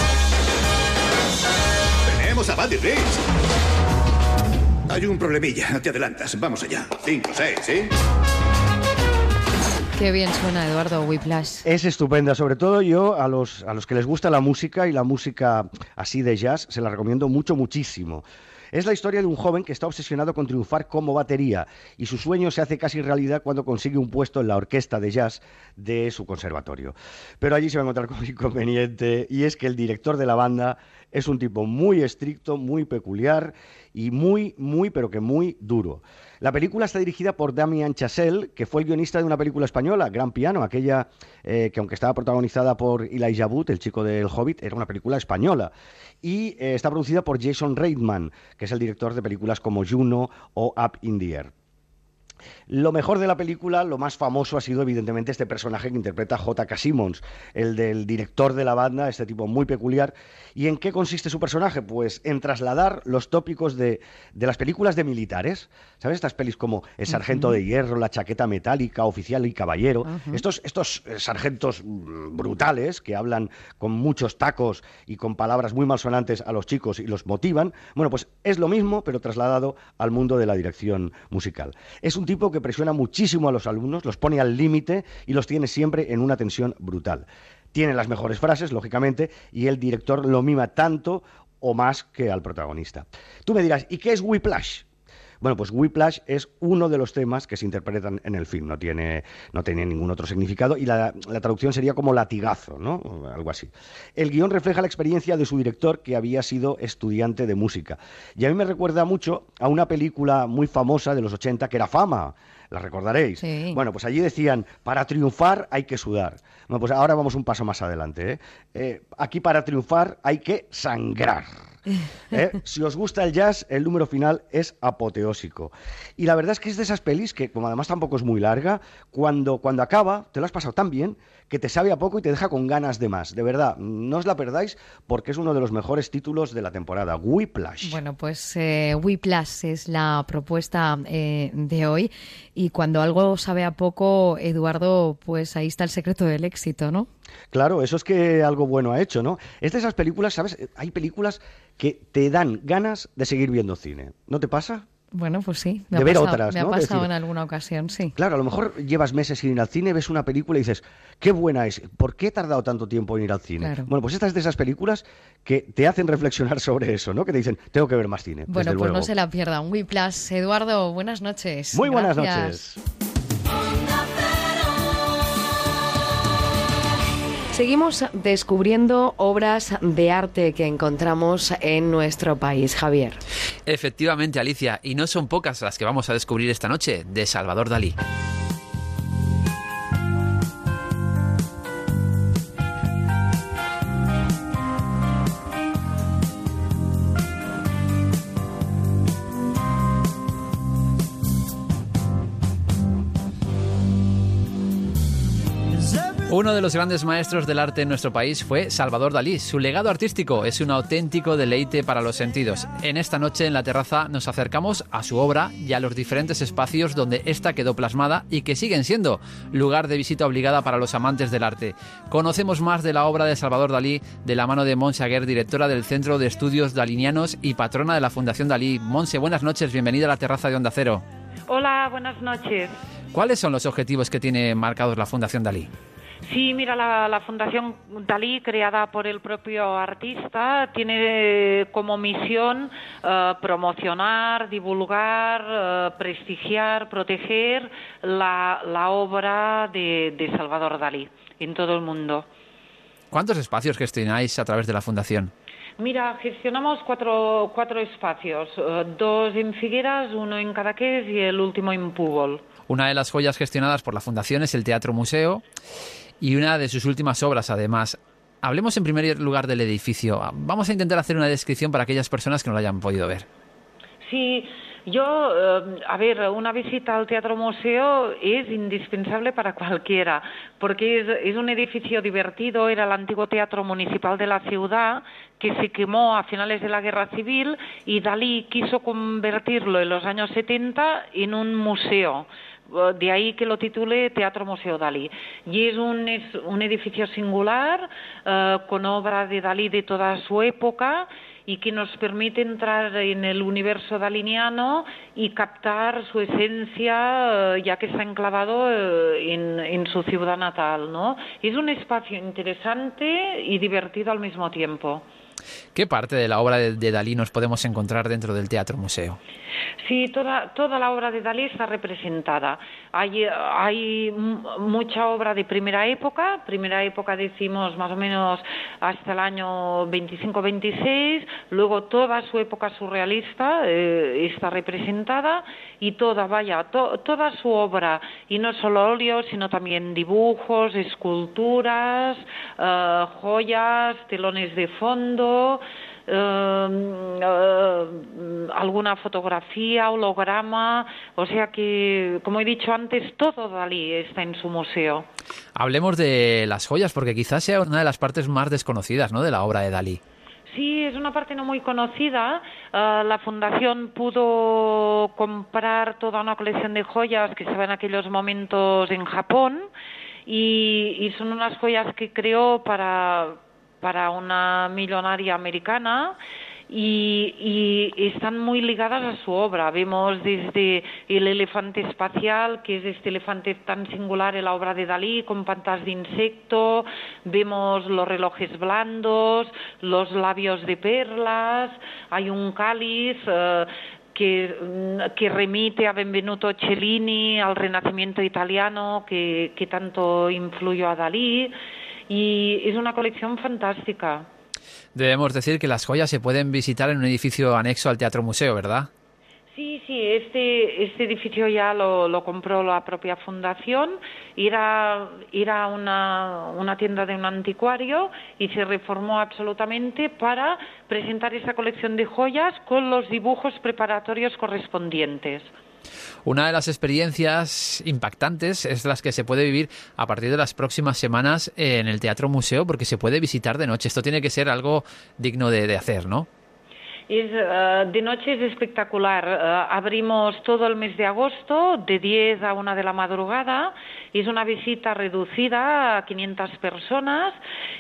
Tenemos a Buddy Riggs. Hay un problemilla. Te adelantas. Vamos allá. Cinco, seis, ¿sí? Qué bien suena Eduardo Whiplash. Es estupenda, sobre todo yo a los, a los que les gusta la música y la música así de jazz, se la recomiendo mucho, muchísimo. Es la historia de un joven que está obsesionado con triunfar como batería y su sueño se hace casi realidad cuando consigue un puesto en la orquesta de jazz de su conservatorio. Pero allí se va a encontrar con un inconveniente y es que el director de la banda es un tipo muy estricto, muy peculiar y muy, muy, pero que muy duro. La película está dirigida por Damien Chazelle, que fue el guionista de una película española, Gran Piano, aquella eh, que aunque estaba protagonizada por Elijah Wood, el chico del Hobbit, era una película española. Y eh, está producida por Jason Reitman, que es el director de películas como Juno o Up in the Air. Lo mejor de la película, lo más famoso ha sido evidentemente este personaje que interpreta J.K. Simmons, el del director de la banda, este tipo muy peculiar. ¿Y en qué consiste su personaje? Pues en trasladar los tópicos de, las películas de militares. ¿Sabes? Estas pelis como El Sargento de Hierro, La Chaqueta Metálica, Oficial y Caballero. Estos, estos eh, sargentos mm, brutales que hablan con muchos tacos y con palabras muy malsonantes a los chicos y los motivan. Bueno, pues es lo mismo, pero trasladado al mundo de la dirección musical. Es un tipo que presiona muchísimo a los alumnos, los pone al límite y los tiene siempre en una tensión brutal. Tiene las mejores frases, lógicamente, y el director lo mima tanto o más que al protagonista. Tú me dirás, ¿y qué es Whiplash? Bueno, pues Whiplash es uno de los temas que se interpretan en el film, no tiene, no tiene ningún otro significado y la, la, traducción sería como latigazo, ¿no? Algo así. El guion refleja la experiencia de su director que había sido estudiante de música. Y a mí me recuerda mucho a una película muy famosa de los 80 que era Fama, la recordaréis. Bueno, pues allí decían, para triunfar hay que sudar. Bueno, pues ahora vamos un paso más adelante. ¿eh? Eh, aquí para triunfar hay que sangrar. ¿Eh? Si os gusta el jazz, el número final es apoteósico. Y la verdad es que es de esas pelis que, como además tampoco es muy larga, cuando, cuando acaba, te lo has pasado tan bien que te sabe a poco y te deja con ganas de más. De verdad, no os la perdáis porque es uno de los mejores títulos de la temporada. Whiplash. Bueno, pues eh, Whiplash es la propuesta eh, de hoy. Y cuando algo sabe a poco, Eduardo, pues ahí está el secreto del éxito, ¿no? Claro, eso es que algo bueno ha hecho, ¿no? Es de esas películas, ¿sabes? Hay películas que te dan ganas de seguir viendo cine. ¿No te pasa? Bueno, pues sí. Me de ver otras, Me ha pasado en alguna ocasión, sí. Claro, a lo mejor llevas meses sin ir al cine, ves una película y dices, qué buena es, ¿por qué he tardado tanto tiempo en ir al cine? Bueno, pues esta es de esas películas que te hacen reflexionar sobre eso, ¿no? Que te dicen, tengo que ver más cine. Bueno, pues no se la pierdan. Plus. Eduardo, buenas noches. Muy buenas noches. Seguimos descubriendo obras de arte que encontramos en nuestro país, Javier. Efectivamente, Alicia, y no son pocas las que vamos a descubrir esta noche de Salvador Dalí. Uno de los grandes maestros del arte en nuestro país fue Salvador Dalí. Su legado artístico es un auténtico deleite para los sentidos. En esta noche en la terraza nos acercamos a su obra y a los diferentes espacios donde ésta quedó plasmada y que siguen siendo lugar de visita obligada para los amantes del arte. Conocemos más de la obra de Salvador Dalí de la mano de Monse Aguer, directora del Centro de Estudios Dalinianos y patrona de la Fundación Dalí. Monse, buenas noches, bienvenida a la terraza de Onda Cero. Hola, buenas noches. ¿Cuáles son los objetivos que tiene marcados la Fundación Dalí? Sí, mira, la, Fundación Dalí, creada por el propio artista, tiene como misión eh, promocionar, divulgar, eh, prestigiar, proteger la, obra de, Salvador Dalí en todo el mundo. ¿Cuántos espacios gestionáis a través de la Fundación? Mira, gestionamos cuatro, cuatro espacios, eh, dos en Figueras, uno en Cadaqués y el último en Púbol. Una de las joyas gestionadas por la Fundación es el Teatro Museo y una de sus últimas obras, además. Hablemos en primer lugar del edificio. Vamos a intentar hacer una descripción para aquellas personas que no lo hayan podido ver. Sí, yo, eh, a ver, una visita al Teatro Museo es indispensable para cualquiera, porque es, es, un edificio divertido, era el antiguo Teatro Municipal de la ciudad, que se quemó a finales de la Guerra Civil y Dalí quiso convertirlo en los años 70 en un museo de ahí que lo titule Teatro Museo Dalí. Y es un, es un edificio singular, eh, con obras de Dalí de toda su época y que nos permite entrar en el universo daliniano y captar su esencia, eh, ya que está enclavado en, en, su ciudad natal. ¿no? Es un espacio interesante y divertido al mismo tiempo. ¿Qué parte de la obra de, Dalí nos podemos encontrar dentro del Teatro Museo? Sí, toda, toda la obra de Dalí está representada. Hay, hay mucha obra de primera época, primera época decimos más o menos hasta el año 25-26, luego toda su época surrealista eh, está representada y toda, vaya, toda su obra, y no solo óleos, sino también dibujos, esculturas, eh, joyas, telones de fondo, eh, eh, alguna fotografía, holograma, o sea que, como he dicho antes, todo Dalí está en su museo. Hablemos de las joyas, porque quizás sea una de las partes más desconocidas ¿no? de la obra de Dalí. Sí, es una parte no muy conocida. la fundación pudo comprar toda una colección de joyas que se en aquellos momentos en Japón y, son unas joyas que creó para, para una millonaria americana y, están muy ligadas a su obra. Vemos desde el elefante espacial, que es este elefante tan singular en la obra de Dalí, con pantas de insecto, vemos los relojes blandos, los labios de perlas, hay un cáliz. Eh, que, mm, que, remite a Benvenuto Cellini, al Renacimiento italiano, que tanto influyó a Dalí, y es una colección fantástica. Debemos decir que las joyas se pueden visitar en un edificio anexo al Teatro Museo, ¿verdad? Sí, sí, este, este edificio ya lo, lo compró la propia fundación, era, era una, una tienda de un anticuario y se reformó absolutamente para presentar esa colección de joyas con los dibujos preparatorios correspondientes. Una de las experiencias impactantes es las que se puede vivir a partir de las próximas semanas en el Teatro Museo, porque se puede visitar de noche. Esto tiene que ser algo digno de, de hacer, ¿no? Es, uh, de noche es espectacular. Uh, abrimos todo el mes de agosto, de 10 a 1 de la madrugada. Es una visita reducida a 500 personas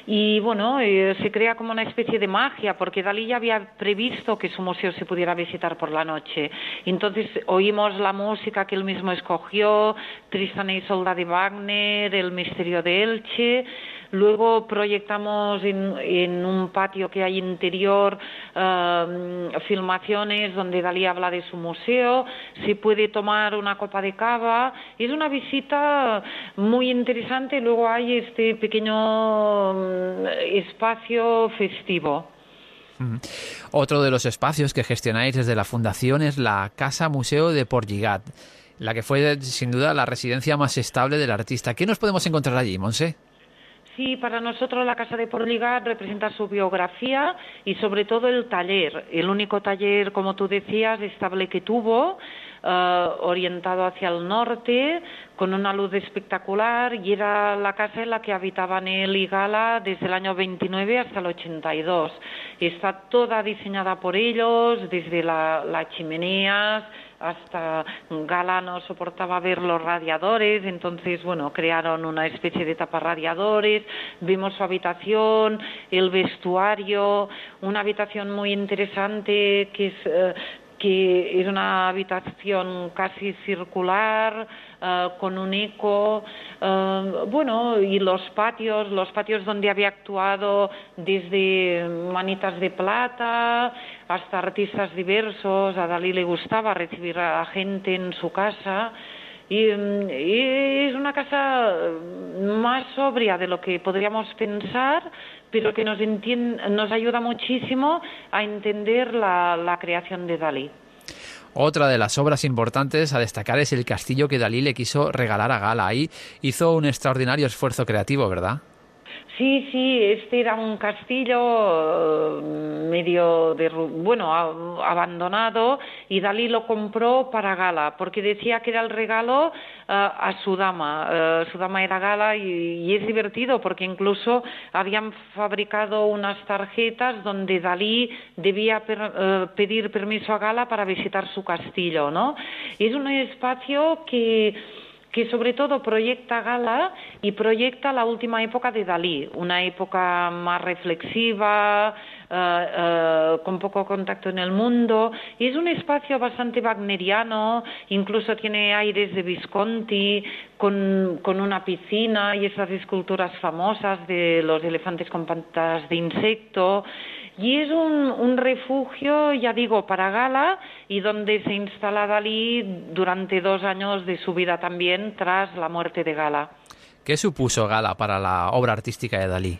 y, bueno, eh, se crea como una especie de magia porque Dalí ya había previsto que su museo se pudiera visitar por la noche. Entonces oímos la música que él mismo escogió, Tristan y Solda de Wagner, El misterio de Elche Luego proyectamos en, un patio que hay interior um, filmaciones donde Dalí habla de su museo, se puede tomar una copa de cava. Es una visita muy interesante. Luego hay este pequeño um, espacio festivo. Otro de los espacios que gestionáis desde la Fundación es la Casa Museo de Porligat, la que fue sin duda la residencia más estable del artista. ¿Qué nos podemos encontrar allí, Monse? Sí, para nosotros la Casa de Porligar representa su biografía y sobre todo el taller, el único taller, como tú decías, estable que tuvo, eh, orientado hacia el norte, con una luz espectacular y era la casa en la que habitaban él y Gala desde el año 29 hasta el 82. Está toda diseñada por ellos, desde las chimeneas, hasta Gala no soportaba ver los radiadores, entonces, bueno, crearon una especie de taparradiadores, vimos su habitación, el vestuario, una habitación muy interesante que es... Eh, que es una habitación casi circular, eh, con un eco, eh, bueno, y los patios, los patios donde había actuado desde Manitas de Plata hasta artistas diversos, a Dalí le gustaba recibir a gente en su casa. Y, es una casa más sobria de lo que podríamos pensar, pero que nos, nos ayuda muchísimo a entender la creación de Dalí. Otra de las obras importantes a destacar es el castillo que Dalí le quiso regalar a Gala. Ahí hizo un extraordinario esfuerzo creativo, ¿verdad? Sí, sí, este era un castillo eh, medio de, bueno, abandonado y Dalí lo compró para Gala porque decía que era el regalo eh, a su dama. Eh, su dama era Gala y, es divertido porque incluso habían fabricado unas tarjetas donde Dalí debía pedir permiso a Gala para visitar su castillo, ¿no? Es un espacio que que sobre todo proyecta Gala y proyecta la última época de Dalí, una época más reflexiva, eh, con poco contacto en el mundo. Y es un espacio bastante wagneriano, incluso tiene aires de Visconti, con, con una piscina y esas esculturas famosas de los elefantes con pantas de insecto. Y es un, un, refugio, ya digo, para Gala y donde se instala Dalí durante dos años de su vida también tras la muerte de Gala. ¿Qué supuso Gala para la obra artística de Dalí?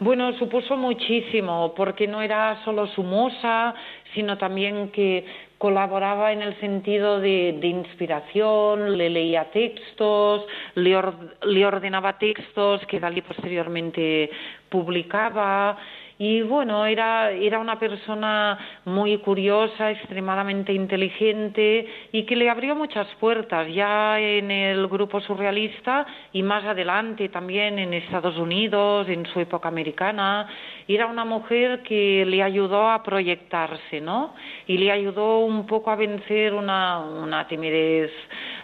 Bueno, supuso muchísimo, porque no era solo su musa, sino también que colaboraba en el sentido de, de inspiración, le leía textos, le, or, le ordenaba textos que Dalí posteriormente publicaba y bueno, era, era una persona muy curiosa, extremadamente inteligente y que le abrió muchas puertas ya en el grupo surrealista y más adelante también en Estados Unidos, en su época americana. Era una mujer que le ayudó a proyectarse, ¿no? Y le ayudó un poco a vencer una, una timidez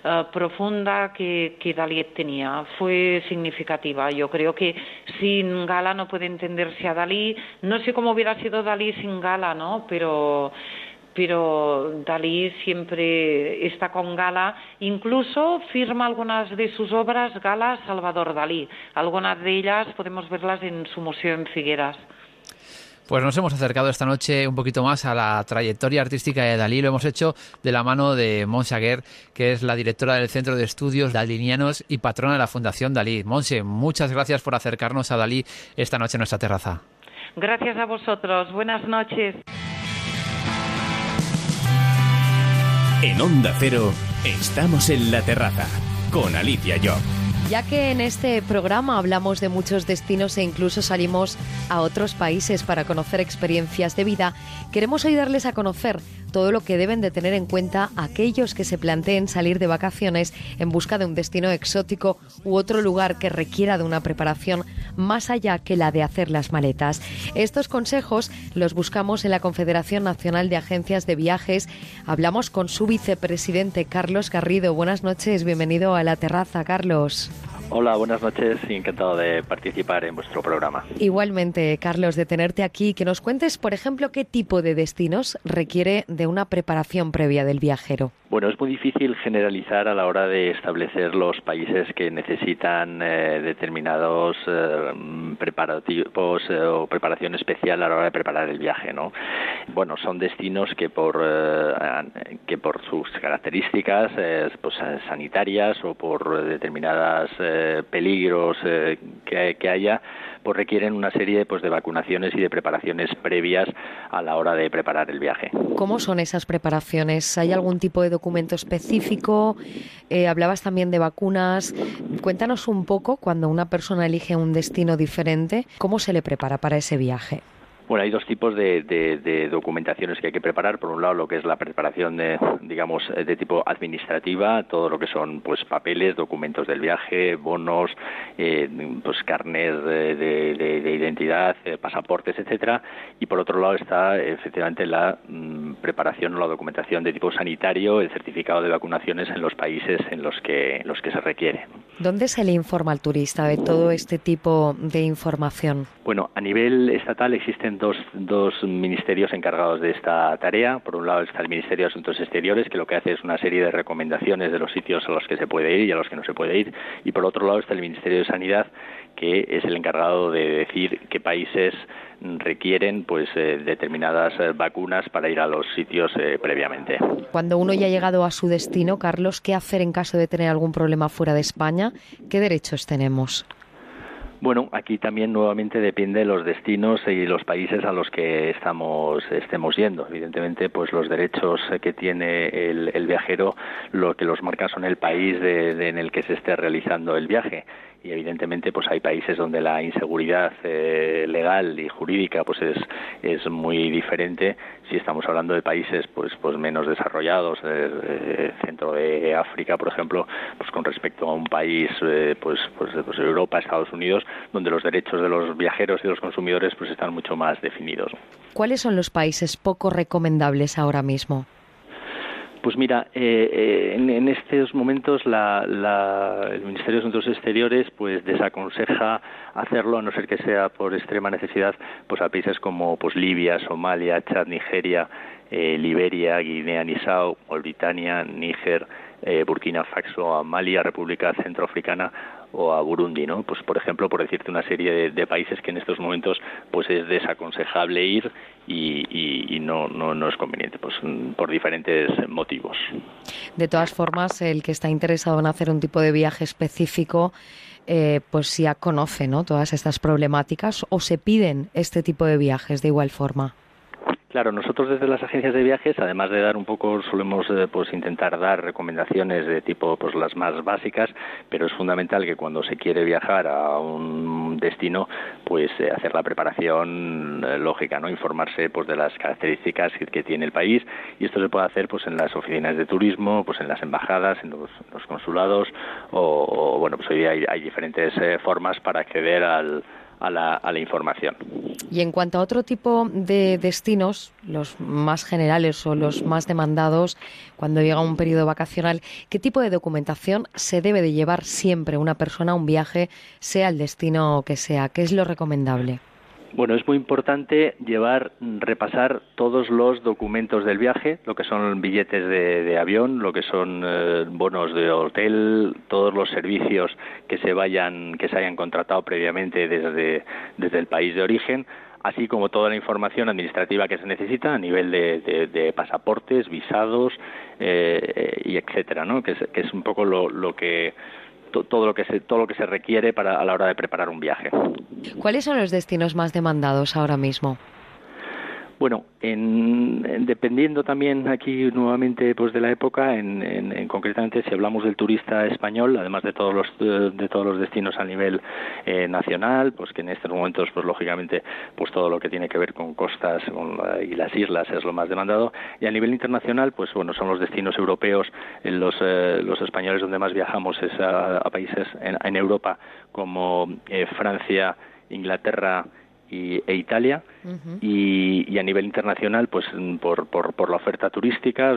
uh, profunda que, que Dalí tenía. Fue significativa. Yo creo que sin Gala no puede entenderse a Dalí no sé cómo hubiera sido Dalí sin Gala, ¿no? Pero pero Dalí siempre está con Gala, incluso firma algunas de sus obras Gala Salvador Dalí. Algunas de ellas podemos verlas en su museo en Figueras. Pues nos hemos acercado esta noche un poquito más a la trayectoria artística de Dalí. Lo hemos hecho de la mano de Monse que es la directora del Centro de Estudios Dalinianos y patrona de la Fundación Dalí. Monse, muchas gracias por acercarnos a Dalí esta noche en nuestra terraza. Gracias a vosotros. Buenas noches. En Onda Cero, estamos en la terraza con Alicia Job. Ya que en este programa hablamos de muchos destinos e incluso salimos a otros países para conocer experiencias de vida, queremos hoy darles a conocer todo lo que deben de tener en cuenta aquellos que se planteen salir de vacaciones en busca de un destino exótico u otro lugar que requiera de una preparación más allá que la de hacer las maletas. Estos consejos los buscamos en la Confederación Nacional de Agencias de Viajes. Hablamos con su vicepresidente Carlos Garrido. Buenas noches, bienvenido a la terraza, Carlos. Hola, buenas noches y encantado de participar en vuestro programa. Igualmente, Carlos, de tenerte aquí, que nos cuentes, por ejemplo, qué tipo de destinos requiere de una preparación previa del viajero. Bueno, es muy difícil generalizar a la hora de establecer los países que necesitan eh, determinados eh, preparativos eh, o preparación especial a la hora de preparar el viaje, ¿no? Bueno, son destinos que por que por sus características pues, sanitarias o por determinadas peligros que, que haya pues requieren una serie pues, de vacunaciones y de preparaciones previas a la hora de preparar el viaje. ¿Cómo son esas preparaciones? ¿Hay algún tipo de documento específico? Eh, hablabas también de vacunas. Cuéntanos un poco, cuando una persona elige un destino diferente, ¿cómo se le prepara para ese viaje? Bueno, hay dos tipos de, documentaciones que hay que preparar. Por un lado, lo que es la preparación de, digamos, de tipo administrativa, todo lo que son, pues, papeles, documentos del viaje, bonos, eh, pues, carnes de, identidad, eh, pasaportes, etcétera. Y por otro lado está, efectivamente, la mm, preparación o la documentación de tipo sanitario, el certificado de vacunaciones en los países en los que, en los que se requiere. ¿Dónde se le informa al turista de todo este tipo de información? Bueno, a nivel estatal existen dos, dos ministerios encargados de esta tarea. Por un lado está el Ministerio de Asuntos Exteriores, que lo que hace es una serie de recomendaciones de los sitios a los que se puede ir y a los que no se puede ir. Y por otro lado está el Ministerio de Sanidad, que es el encargado de decir qué países requieren pues eh, determinadas eh, vacunas para ir a los sitios eh, previamente. Cuando uno ya ha llegado a su destino, Carlos, ¿qué hacer en caso de tener algún problema fuera de España? ¿Qué derechos tenemos? Bueno, aquí también nuevamente depende de los destinos y los países a los que estamos estemos yendo. Evidentemente, pues los derechos que tiene el, viajero, lo que los marca son el país en el que se esté realizando el viaje y evidentemente pues hay países donde la inseguridad eh, legal y jurídica pues es, es muy diferente si estamos hablando de países pues pues menos desarrollados eh, eh, centro de África por ejemplo pues con respecto a un país pues, pues pues Europa Estados Unidos donde los derechos de los viajeros y los consumidores pues están mucho más definidos ¿Cuáles son los países poco recomendables ahora mismo? Pues mira, eh, eh, en, estos momentos el Ministerio de Asuntos Exteriores pues desaconseja hacerlo a no ser que sea por extrema necesidad pues a países como pues Libia, Somalia, Chad, Nigeria, eh, Liberia, Guinea-Bissau, Mauritania, Níger, Burkina Faso, Mali, República Centroafricana o a Burundi, ¿no? Pues por ejemplo, por decirte una serie de, países que en estos momentos pues es desaconsejable ir y, y, no, no, no es conveniente, pues por diferentes motivos. De todas formas, el que está interesado en hacer un tipo de viaje específico eh, pues ya conoce ¿no? todas estas problemáticas o se piden este tipo de viajes de igual forma. Claro, nosotros desde las agencias de viajes, además de dar un poco, solemos eh, pues intentar dar recomendaciones de tipo pues las más básicas, pero es fundamental que cuando se quiere viajar a un destino, pues eh, hacer la preparación eh, lógica, no informarse pues de las características que, tiene el país. Y esto se puede hacer pues en las oficinas de turismo, pues en las embajadas, en los, consulados o, bueno, pues hoy hay, hay diferentes formas para acceder al a la, información. Y en cuanto a otro tipo de destinos, los más generales o los más demandados, cuando llega un periodo vacacional, ¿qué tipo de documentación se debe de llevar siempre una persona a un viaje, sea el destino que sea? ¿Qué es lo recomendable? Bueno, es muy importante llevar, repasar todos los documentos del viaje, lo que son billetes de, avión, lo que son eh, bonos de hotel, todos los servicios que se vayan, que se hayan contratado previamente desde, desde el país de origen, así como toda la información administrativa que se necesita a nivel de, pasaportes, visados eh, y etcétera, ¿no? Que es, que es un poco lo, lo que todo lo que se todo lo que se requiere para a la hora de preparar un viaje. ¿Cuáles son los destinos más demandados ahora mismo? Bueno, en, dependiendo también aquí nuevamente pues de la época, en, concretamente si hablamos del turista español, además de todos los de, todos los destinos a nivel eh, nacional, pues que en estos momentos pues lógicamente pues todo lo que tiene que ver con costas y las islas es lo más demandado. Y a nivel internacional pues bueno son los destinos europeos, los eh, los españoles donde más viajamos es a, países en, Europa como eh, Francia, Inglaterra y, e Italia. Y, a nivel internacional pues por, por, por la oferta turística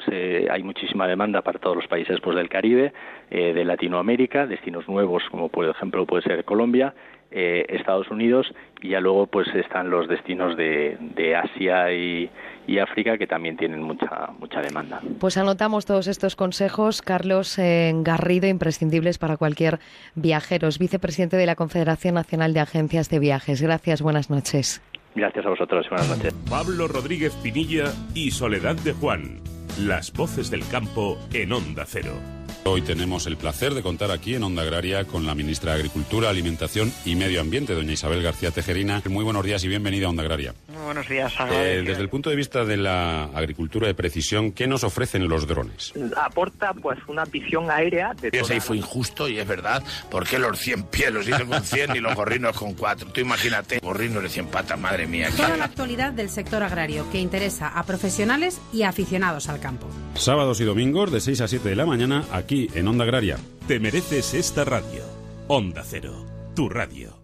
hay muchísima demanda para todos los países pues del Caribe eh, de Latinoamérica destinos nuevos como por ejemplo puede ser Colombia eh, Estados Unidos y ya luego pues están los destinos de, de Asia y, y, África que también tienen mucha mucha demanda. Pues anotamos todos estos consejos, Carlos eh, Garrido, imprescindibles para cualquier viajero, es vicepresidente de la Confederación Nacional de Agencias de Viajes. Gracias, buenas noches. Gracias a vosotros, buenas noches. Pablo Rodríguez Pinilla y Soledad de Juan, las voces del campo en Onda Cero. Hoy tenemos el placer de contar aquí en Onda Agraria con la ministra de Agricultura, Alimentación y Medio Ambiente, doña Isabel García Tejerina. Muy buenos días y bienvenida a Onda Agraria. Muy buenos días. Eh, desde el punto de vista de la agricultura de precisión, ¿qué nos ofrecen los drones? Aporta pues una visión aérea de ahí fue injusto y es verdad, porque los 100 pies los hice con 100 y los gorrinos con 4. Tú imagínate, gorrinos de 100 patas, madre mía. Toda la actualidad del sector agrario que interesa a profesionales y aficionados al campo. Sábados y domingos de 6 a 7 de la mañana aquí en Onda Agraria. Te mereces esta radio. Onda Cero, tu radio.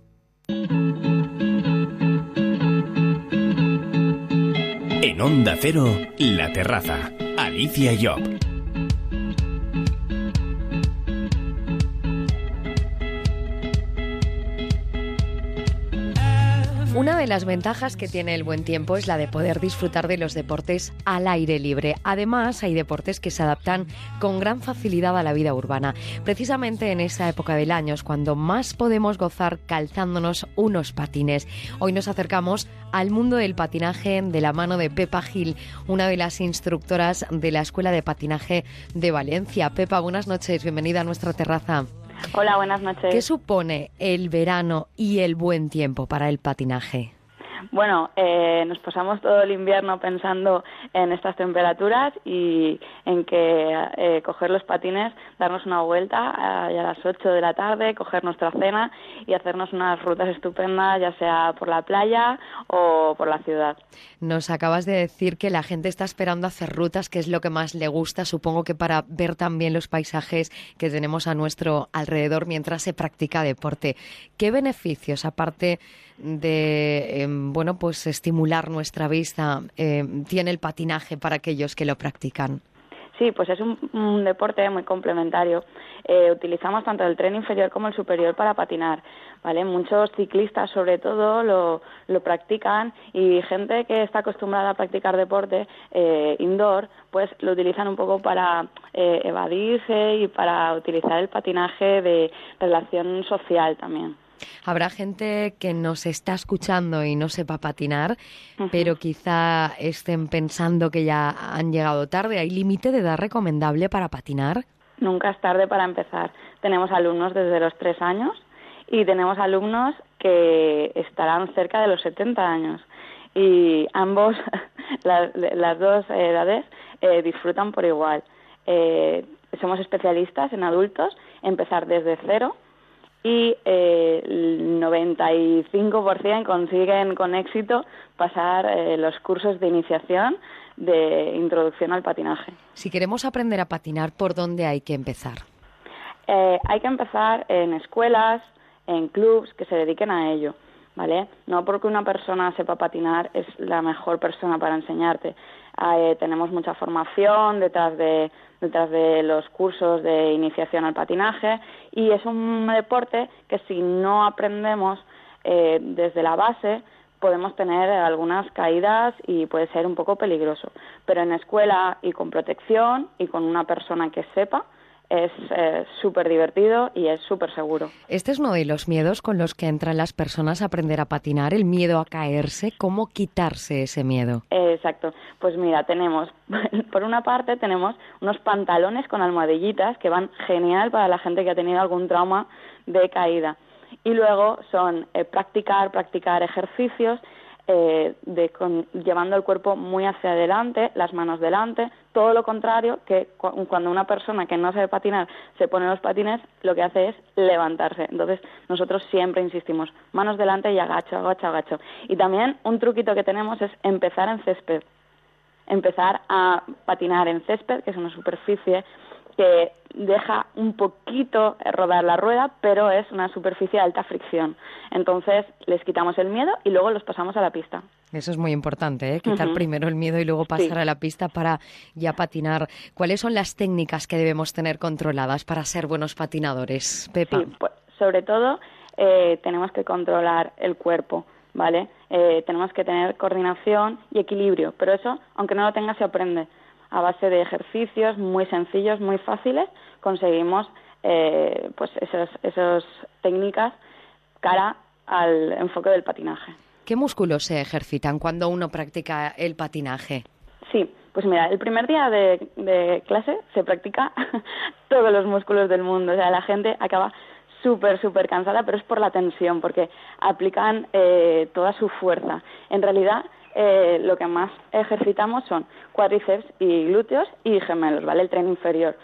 En Onda Cero, La Terraza. Alicia Job. De las ventajas que tiene el buen tiempo es la de poder disfrutar de los deportes al aire libre. Además, hay deportes que se adaptan con gran facilidad a la vida urbana. Precisamente en esa época del año es cuando más podemos gozar calzándonos unos patines. Hoy nos acercamos al mundo del patinaje de la mano de Pepa Gil, una de las instructoras de la Escuela de Patinaje de Valencia. Pepa, buenas noches, bienvenida a nuestra terraza. Hola, buenas noches. ¿Qué supone el verano y el buen tiempo para el patinaje? Bueno, eh, nos pasamos todo el invierno pensando en estas temperaturas y en que eh, coger los patines, darnos una vuelta eh, a las 8 de la tarde, coger nuestra cena y hacernos unas rutas estupendas, ya sea por la playa o por la ciudad. Nos acabas de decir que la gente está esperando hacer rutas, que es lo que más le gusta, supongo que para ver también los paisajes que tenemos a nuestro alrededor mientras se practica deporte. ¿Qué beneficios, aparte de em, bueno pues estimular nuestra vista em, tiene el patinaje para aquellos que lo practican? Sí, pues es un, deporte muy complementario. Eh, utilizamos tanto el tren inferior como el superior para patinar, ¿vale? Muchos ciclistas, sobre todo, lo, lo practican y gente que está acostumbrada a practicar deporte eh, indoor, pues lo utilizan un poco para eh, evadirse y para utilizar el patinaje de relación social también. Habrá gente que nos está escuchando y no sepa patinar, pero quizá estén pensando que ya han llegado tarde. ¿Hay límite de edad recomendable para patinar? Nunca es tarde para empezar. Tenemos alumnos desde los tres años y tenemos alumnos que estarán cerca de los 70 años. Y ambos, *laughs* las, dos edades, eh, disfrutan por igual. Eh, somos especialistas en adultos, empezar desde cero y eh, el 95% consiguen con éxito pasar eh, los cursos de iniciación de introducción al patinaje. Si queremos aprender a patinar, ¿por dónde hay que empezar? Eh, hay que empezar en escuelas, en clubs que se dediquen a ello, ¿vale? No porque una persona sepa patinar es la mejor persona para enseñarte. tenemos mucha formación detrás de detrás de los cursos de iniciación al patinaje y es un deporte que si no aprendemos eh, desde la base podemos tener algunas caídas y puede ser un poco peligroso. Pero en escuela y con protección y con una persona que sepa, es eh, súper divertido y es súper seguro. Este es uno de los miedos con los que entran las personas a aprender a patinar, el miedo a caerse. ¿Cómo quitarse ese miedo? exacto. Pues mira, tenemos, *laughs* por una parte, tenemos unos pantalones con almohadillitas que van genial para la gente que ha tenido algún trauma de caída. Y luego son eh, practicar, practicar ejercicios eh, de llevando el cuerpo muy hacia adelante, las manos delante, todo lo contrario que cuando una persona que no sabe patinar se pone los patines, lo que hace es levantarse. Entonces, nosotros siempre insistimos, manos delante y agacho, agacho, agacho. Y también un truquito que tenemos es empezar en césped. Empezar a patinar en césped, que es una superficie que deja un poquito rodar la rueda, pero es una superficie de alta fricción. Entonces les quitamos el miedo y luego los pasamos a la pista. Eso es muy importante, ¿eh? quitar primero el miedo y luego pasar a la pista para ya patinar. ¿Cuáles son las técnicas que debemos tener controladas para ser buenos patinadores, Pepa? Pues, sobre todo eh, tenemos que controlar el cuerpo. ¿Vale? Eh, tenemos que tener coordinación y equilibrio, pero eso, aunque no lo tenga, se aprende a base de ejercicios muy sencillos, muy fáciles, conseguimos eh, pues esas, esas técnicas cara al enfoque del patinaje. ¿Qué músculos se ejercitan cuando uno practica el patinaje? Sí, pues mira, el primer día de, clase se practica *laughs* todos los músculos del mundo. O sea, la gente acaba súper, súper cansada, pero es por la tensión, porque aplican eh, toda su fuerza. En realidad, eh, lo que más ejercitamos son cuádriceps y glúteos y gemelos, ¿vale? El tren inferior.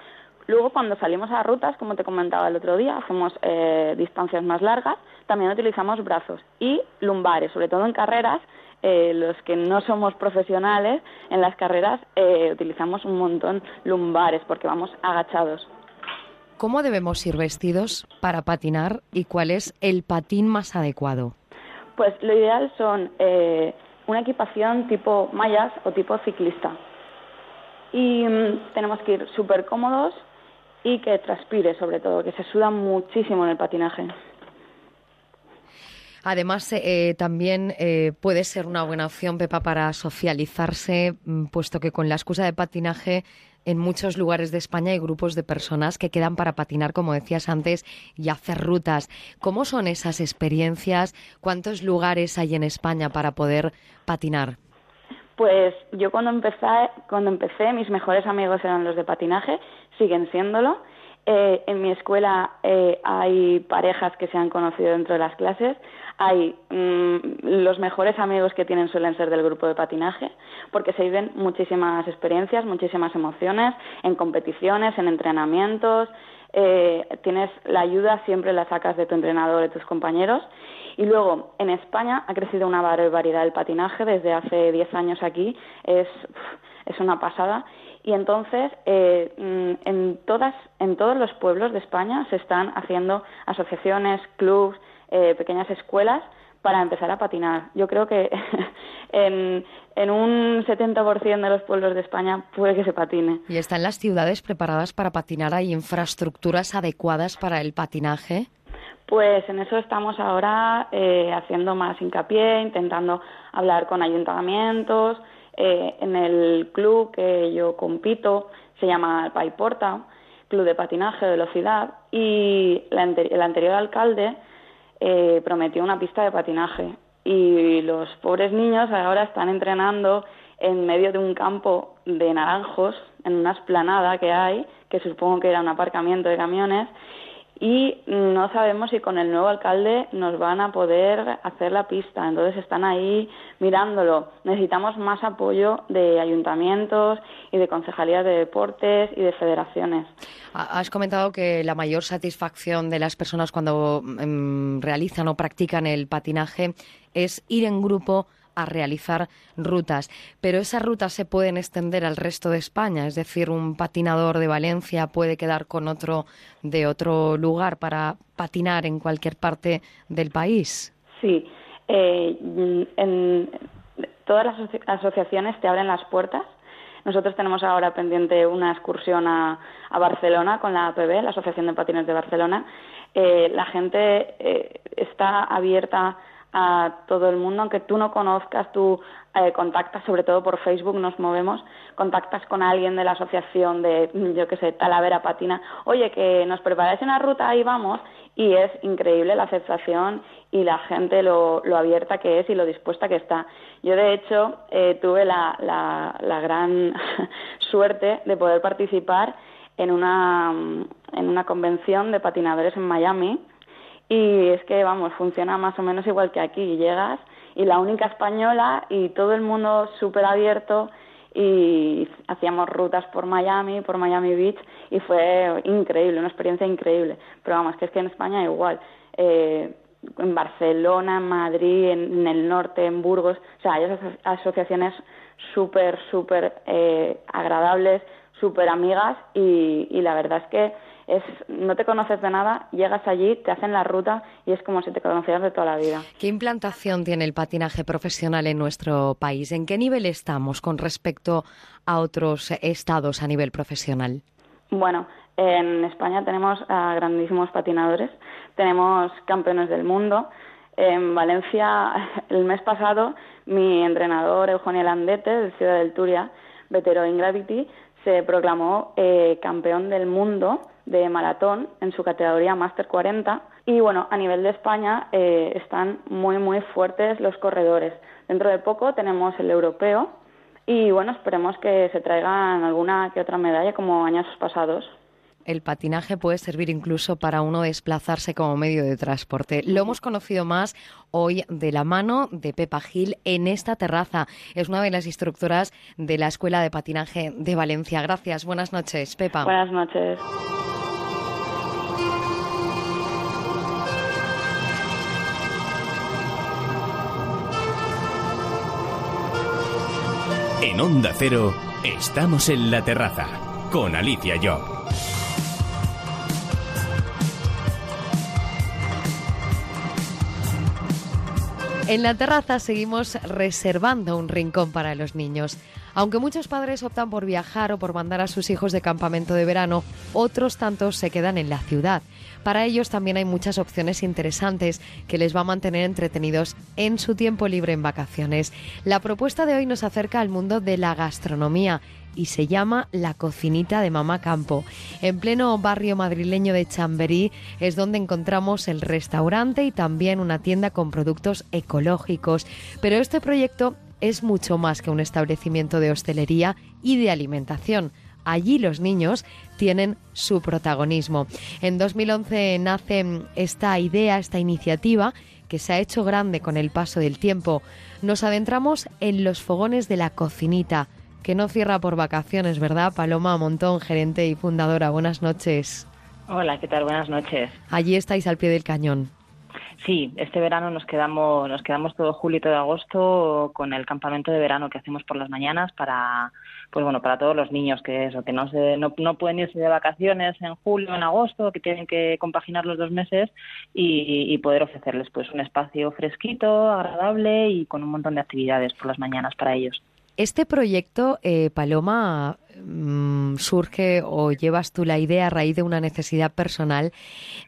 Luego, cuando salimos a rutas, como te comentaba el otro día, hacemos eh, distancias más largas, también utilizamos brazos y lumbares, sobre todo en carreras. Eh, los que no somos profesionales en las carreras utilizamos un montón lumbares porque vamos agachados. ¿Cómo debemos ir vestidos para patinar y cuál es el patín más adecuado? Pues lo ideal son una equipación tipo mallas o tipo ciclista. Y mm, tenemos que ir súper cómodos y que transpire sobre todo, que se suda muchísimo en el patinaje. Además, eh, también eh, puede ser una buena opción, Pepa, para socializarse, mm, puesto que con la excusa de patinaje en muchos lugares de España hay grupos de personas que quedan para patinar, como decías antes, y hacer rutas. ¿Cómo son esas experiencias? ¿Cuántos lugares hay en España para poder patinar? Pues yo cuando empecé, cuando empecé mis mejores amigos eran los de patinaje, siguen siéndolo. Eh, en mi escuela eh, hay parejas que se han conocido dentro de las clases hay mm, los mejores amigos que tienen suelen ser del grupo de patinaje, porque se viven muchísimas experiencias, muchísimas emociones en competiciones, en entrenamientos. Eh, tienes la ayuda, siempre la sacas de tu entrenador, de tus compañeros. Y luego, en España ha crecido una barbaridad del patinaje desde hace 10 años aquí, es, es una pasada. Y entonces, eh, mm, en, todas, en todos los pueblos de España se están haciendo asociaciones, clubs, eh, pequeñas escuelas para empezar a patinar. Yo creo que *laughs* en, en un 70% de los pueblos de España puede que se patine. ¿Y están las ciudades preparadas para patinar? ¿Hay infraestructuras adecuadas para el patinaje? Pues en eso estamos ahora eh, haciendo más hincapié, intentando hablar con ayuntamientos, Eh, en el club que yo compito se llama Paiporta, Club de Patinaje de Velocidad, y el anterior alcalde eh, prometió una pista de patinaje. Y los pobres niños ahora están entrenando en medio de un campo de naranjos, en una esplanada que hay, que supongo que era un aparcamiento de camiones, y no sabemos si con el nuevo alcalde nos van a poder hacer la pista. Entonces están ahí mirándolo. Necesitamos más apoyo de ayuntamientos y de concejalías de deportes y de federaciones. Has comentado que la mayor satisfacción de las personas cuando em, realizan o practican el patinaje es ir en grupo a realizar rutas. Pero esas rutas se pueden extender al resto de España, es decir, un patinador de Valencia puede quedar con otro de otro lugar para patinar en cualquier parte del país. Sí, eh, en todas las asociaciones te abren las puertas. Nosotros tenemos ahora pendiente una excursión a, Barcelona con la APB, la Asociación de Patines de Barcelona. Eh, la gente eh, está abierta a todo el mundo, aunque tú no conozcas, tú eh, contactas, sobre todo por Facebook nos movemos, contactas con alguien de la asociación de, yo qué sé, Talavera Patina, oye, que nos preparáis una ruta, ahí vamos, y es increíble la aceptación y la gente lo, lo abierta que es y lo dispuesta que está. Yo, de hecho, eh, tuve la, la, la gran *laughs* suerte de poder participar en una, en una convención de patinadores en Miami, y es que, vamos, funciona más o menos igual que aquí. Llegas y la única española y todo el mundo súper abierto y hacíamos rutas por Miami, por Miami Beach y fue increíble, una experiencia increíble. Pero vamos, que es que en España igual. Eh, en Barcelona, en Madrid, en, el norte, en Burgos, o sea, hay asociaciones súper, súper eh, agradables, súper amigas y, y la verdad es que es no te conoces de nada, llegas allí, te hacen la ruta y es como si te conocieras de toda la vida. ¿Qué implantación tiene el patinaje profesional en nuestro país? ¿En qué nivel estamos con respecto a otros estados a nivel profesional? Bueno, en España tenemos a grandísimos patinadores, tenemos campeones del mundo. En Valencia, *laughs* el mes pasado, mi entrenador Eugenio Landete, de Ciudad del Turia, veterano en Gravity, se proclamó eh, campeón del mundo de maratón en su categoría Master 40 y bueno, a nivel de España eh, están muy muy fuertes los corredores. Dentro de poco tenemos el europeo y bueno, esperemos que se traigan alguna que otra medalla como años pasados el patinaje puede servir incluso para uno desplazarse como medio de transporte. Lo hemos conocido más hoy de la mano de Pepa Gil en esta terraza. Es una de las instructoras de la Escuela de Patinaje de Valencia. Gracias. Buenas noches, Pepa. Buenas noches. En Onda Cero, estamos en la terraza con Alicia Job. En la terraza seguimos reservando un rincón para los niños. Aunque muchos padres optan por viajar o por mandar a sus hijos de campamento de verano, otros tantos se quedan en la ciudad. Para ellos también hay muchas opciones interesantes que les va a mantener entretenidos en su tiempo libre en vacaciones. La propuesta de hoy nos acerca al mundo de la gastronomía y se llama La Cocinita de Mamá Campo. En pleno barrio madrileño de Chamberí es donde encontramos el restaurante y también una tienda con productos ecológicos. Pero este proyecto es mucho más que un establecimiento de hostelería y de alimentación. Allí los niños tienen su protagonismo. En 2011 nace esta idea, esta iniciativa que se ha hecho grande con el paso del tiempo. Nos adentramos en los fogones de la cocinita, que no cierra por vacaciones, ¿verdad? Paloma Montón, gerente y fundadora. Buenas noches. Hola, ¿qué tal? Buenas noches. Allí estáis al pie del cañón. Sí, este verano nos quedamos, nos quedamos todo julio y todo agosto con el campamento de verano que hacemos por las mañanas para, pues bueno, para todos los niños que eso, que no, se, no, no pueden irse de vacaciones en julio, en agosto, que tienen que compaginar los dos meses y, poder ofrecerles pues un espacio fresquito, agradable y con un montón de actividades por las mañanas para ellos. Este proyecto, eh, Paloma, mm, surge o llevas tú la idea a raíz de una necesidad personal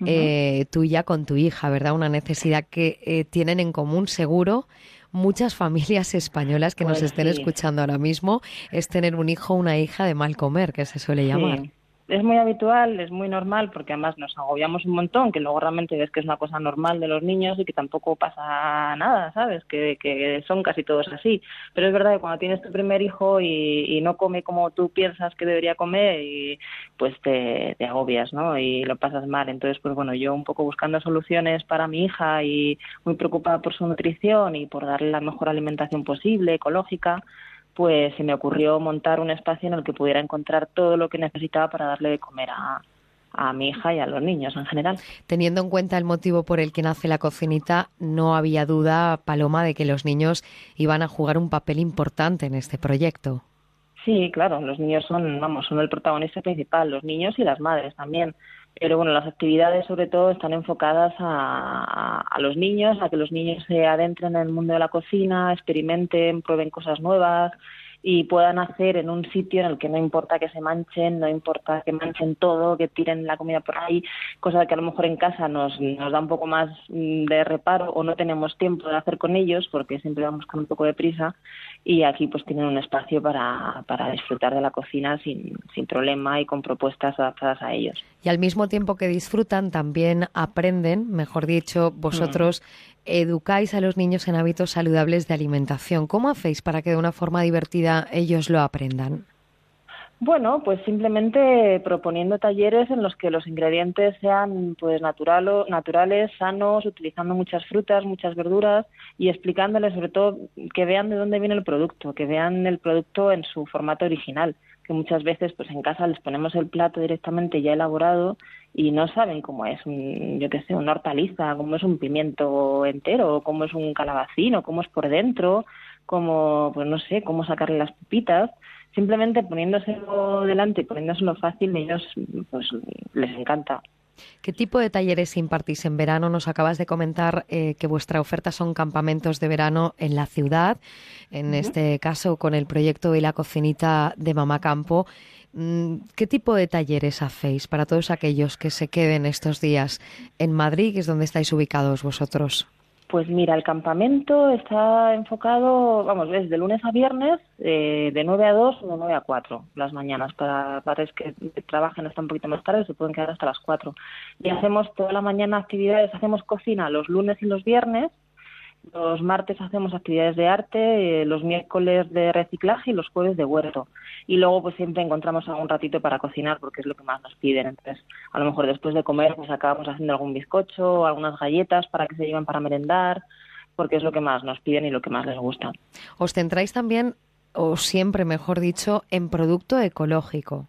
eh, tuya con tu hija, ¿verdad? Una necesidad que eh, tienen en común seguro muchas familias españolas que nos Pues estén sí. escuchando ahora mismo es tener un hijo o una hija de mal comer, que se suele llamar. Sí. Es muy habitual, es muy normal, porque además nos agobiamos un montón, que luego realmente ves que es una cosa normal de los niños y que tampoco pasa nada, ¿sabes? Que, que son casi todos así. Pero es verdad que cuando tienes tu primer hijo y, y no come como tú piensas que debería comer, y pues te, te agobias, ¿no? Y lo pasas mal. Entonces, pues bueno, yo un poco buscando soluciones para mi hija y muy preocupada por su nutrición y por darle la mejor alimentación posible, ecológica, pues se me ocurrió montar un espacio en el que pudiera encontrar todo lo que necesitaba para darle de comer a, a mi hija y a los niños en general. Teniendo en cuenta el motivo por el que nace la cocinita, no había duda, Paloma, de que los niños iban a jugar un papel importante en este proyecto. Sí, claro, los niños son, vamos, son el protagonista principal, los niños y las madres también. Pero bueno, las actividades sobre todo están enfocadas a, a, los niños, a que los niños se adentren en el mundo de la cocina, experimenten, prueben cosas nuevas y puedan hacer en un sitio en el que no importa que se manchen, no importa que manchen todo, que tiren la comida por ahí, cosa que a lo mejor en casa nos, nos da un poco más mm, de reparo o no tenemos tiempo de hacer con ellos porque siempre vamos con un poco de prisa y aquí pues tienen un espacio para, para disfrutar de la cocina sin, sin problema y con propuestas adaptadas a ellos. Y al mismo tiempo que disfrutan, también aprenden, mejor dicho, vosotros educáis a los niños en hábitos saludables de alimentación. ¿Cómo hacéis para que de una forma divertida ellos lo aprendan? Bueno, pues simplemente proponiendo talleres en los que los ingredientes sean pues natural, naturales, sanos, utilizando muchas frutas, muchas verduras y explicándoles sobre todo que vean de dónde viene el producto, que vean el producto en su formato original, que muchas veces pues en casa les ponemos el plato directamente ya elaborado y no saben cómo es un, yo qué sé, una hortaliza, cómo es un pimiento entero, cómo es un calabacín o cómo es por dentro, cómo, pues no sé, cómo sacarle las pupitas simplemente poniéndoselo delante y poniéndoselo fácil, ellos pues les encanta. ¿Qué tipo de talleres impartís en verano? Nos acabas de comentar eh, que vuestra oferta son campamentos de verano en la ciudad, en uh -huh. este caso con el proyecto y la cocinita de Mamá Campo. Mm, ¿Qué tipo de talleres hacéis para todos aquellos que se queden estos días en Madrid, que es donde estáis ubicados vosotros? Pues mira, el campamento está enfocado, vamos, es de lunes a viernes, eh, de 9 a 2 o de 9 a 4 las mañanas. Para padres que trabajan hasta un poquito más tarde se pueden quedar hasta las 4. Y hacemos toda la mañana actividades, hacemos cocina los lunes y los viernes, los martes hacemos actividades de arte, eh, los miércoles de reciclaje y los jueves de huerto. Y luego pues siempre encontramos algún ratito para cocinar porque es lo que más nos piden. Entonces, a lo mejor después de comer pues acabamos haciendo algún bizcocho algunas galletas para que se lleven para merendar, porque es lo que más nos piden y lo que más les gusta. Os centráis también, o siempre mejor dicho, en producto ecológico.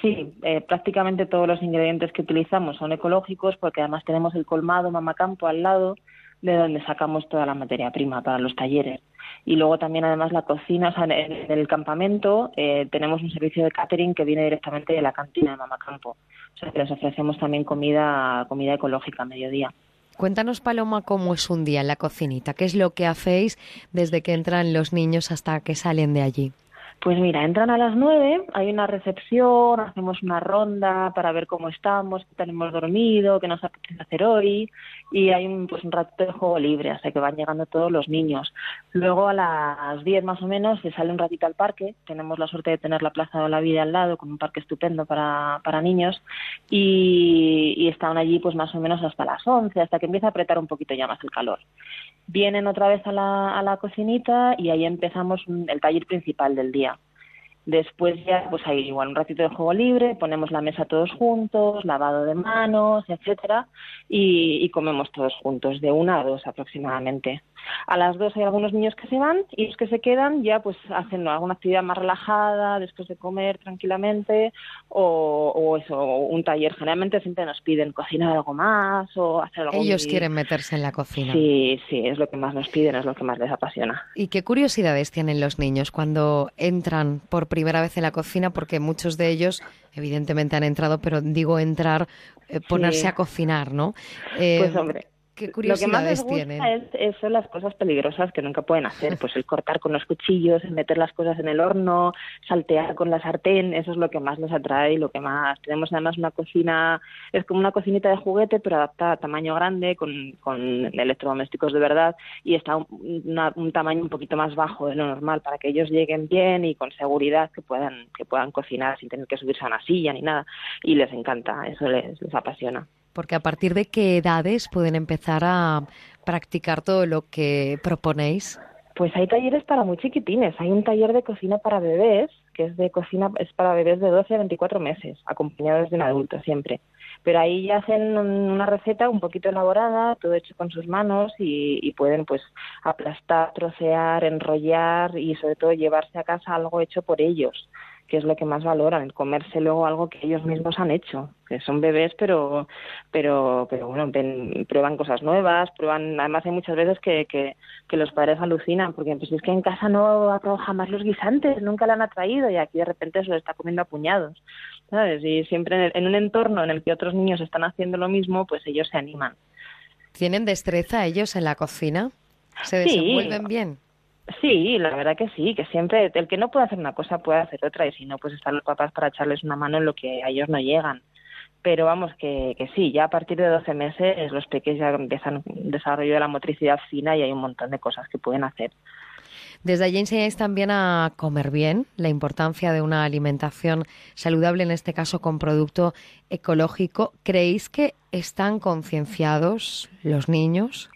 Sí, eh, prácticamente todos los ingredientes que utilizamos son ecológicos porque además tenemos el colmado Mamacampo al lado de donde sacamos toda la materia prima para los talleres. Y luego también además la cocina, o sea, en, el campamento eh, tenemos un servicio de catering que viene directamente de la cantina de Mamacampo. O sea, que les ofrecemos también comida, comida ecológica a mediodía. Cuéntanos, Paloma, cómo es un día en la cocinita. ¿Qué es lo que hacéis desde que entran los niños hasta que salen de allí? Pues mira, entran a las nueve, hay una recepción, hacemos una ronda para ver cómo estamos, qué tenemos dormido, qué nos apetece hacer hoy, y hay un, pues un rato de juego libre hasta que van llegando todos los niños. Luego a las diez más o menos se sale un ratito al parque, tenemos la suerte de tener la Plaza de la Vida al lado, con un parque estupendo para, para niños, y, y están allí pues más o menos hasta las once, hasta que empieza a apretar un poquito ya más el calor. Vienen otra vez a la, a la cocinita y ahí empezamos el taller principal del día. Después ya pues hay igual un ratito de juego libre, ponemos la mesa todos juntos, lavado de manos, etcétera, y, y comemos todos juntos, de una a dos aproximadamente. A las dos hay algunos niños que se van y los que se quedan ya pues hacen alguna actividad más relajada después de comer tranquilamente o, o eso, o un taller. Generalmente siempre nos piden cocinar algo más o hacer algo. Ellos quieren meterse en la cocina. Sí, sí, es lo que más nos piden, es lo que más les apasiona. ¿Y qué curiosidades tienen los niños cuando entran por primera vez en la cocina? Porque muchos de ellos evidentemente han entrado, pero digo entrar, eh, ponerse Sí. a cocinar, ¿no? Eh, Pues hombre, ¿Qué Lo que más les gusta tienen? es, es- son las cosas peligrosas que nunca pueden hacer, pues el cortar con los cuchillos, el meter las cosas en el horno, saltear con la sartén, eso es lo que más les atrae y lo que más. Tenemos además una cocina, es como una cocinita de juguete, pero adaptada a tamaño grande, con, con electrodomésticos de verdad, y está un, una- un tamaño un poquito más bajo de lo normal para que ellos lleguen bien y con seguridad que puedan, que puedan cocinar sin tener que subirse a una silla ni nada. Y les encanta, eso les, les apasiona. Porque a partir de qué edades pueden empezar a practicar todo lo que proponéis. Pues hay talleres para muy chiquitines. Hay un taller de cocina para bebés, que es de cocina es para bebés de 12 a 24 meses, acompañados de un adulto siempre. Pero ahí ya hacen un- una receta un poquito elaborada, todo hecho con sus manos y pueden pues aplastar, trocear, enrollar y sobre todo llevarse a casa algo hecho por ellos, que es lo que más valoran, el comerse luego algo que ellos mismos han hecho, que son bebés pero pero pero bueno, ven- prueban cosas nuevas, prueban además hay muchas veces que, que, que los padres alucinan porque pues es que en casa no ha probado jamás los guisantes, nunca le han atraído y aquí de repente se lo está comiendo a puñados, ¿sabes? Y siempre en, el- en un entorno en el que otros niños están haciendo lo mismo, pues ellos se animan. ¿Tienen destreza ellos en la cocina? ¿Se Sí. desenvuelven bien? Sí, la verdad que sí, que siempre el que no puede hacer una cosa puede hacer otra y si no, pues están los papás para echarles una mano en lo que a ellos no llegan. Pero vamos, que, que sí, ya a partir de 12 meses los pequeños ya empiezan desarrollo de la motricidad fina y hay un montón de cosas que pueden hacer. Desde allí enseñáis también a comer bien, la importancia de una alimentación saludable, en este caso con producto ecológico. ¿Creéis que están concienciados los niños?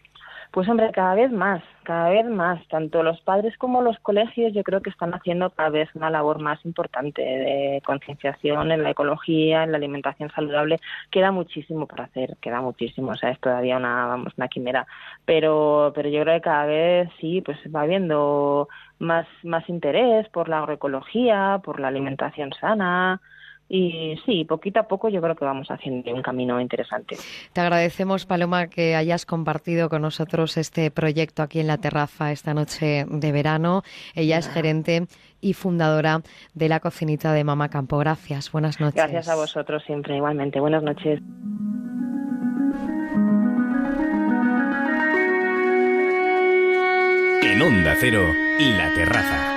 Pues hombre, cada vez más, cada vez más, tanto los padres como los colegios yo creo que están haciendo cada vez una labor más importante de concienciación en la ecología, en la alimentación saludable. Queda muchísimo por hacer, queda muchísimo, o sea, es todavía una, vamos, una quimera, pero, pero yo creo que cada vez sí, pues va habiendo más, más interés por la agroecología, por la alimentación sana, y sí, poquito a poco yo creo que vamos haciendo un camino interesante. Te agradecemos, Paloma, que hayas compartido con nosotros este proyecto aquí en la terraza esta noche de verano. Ella es gerente y fundadora de la cocinita de Mama Campo. Gracias, buenas noches. Gracias a vosotros siempre, igualmente. Buenas noches. En Onda Cero, La Terraza.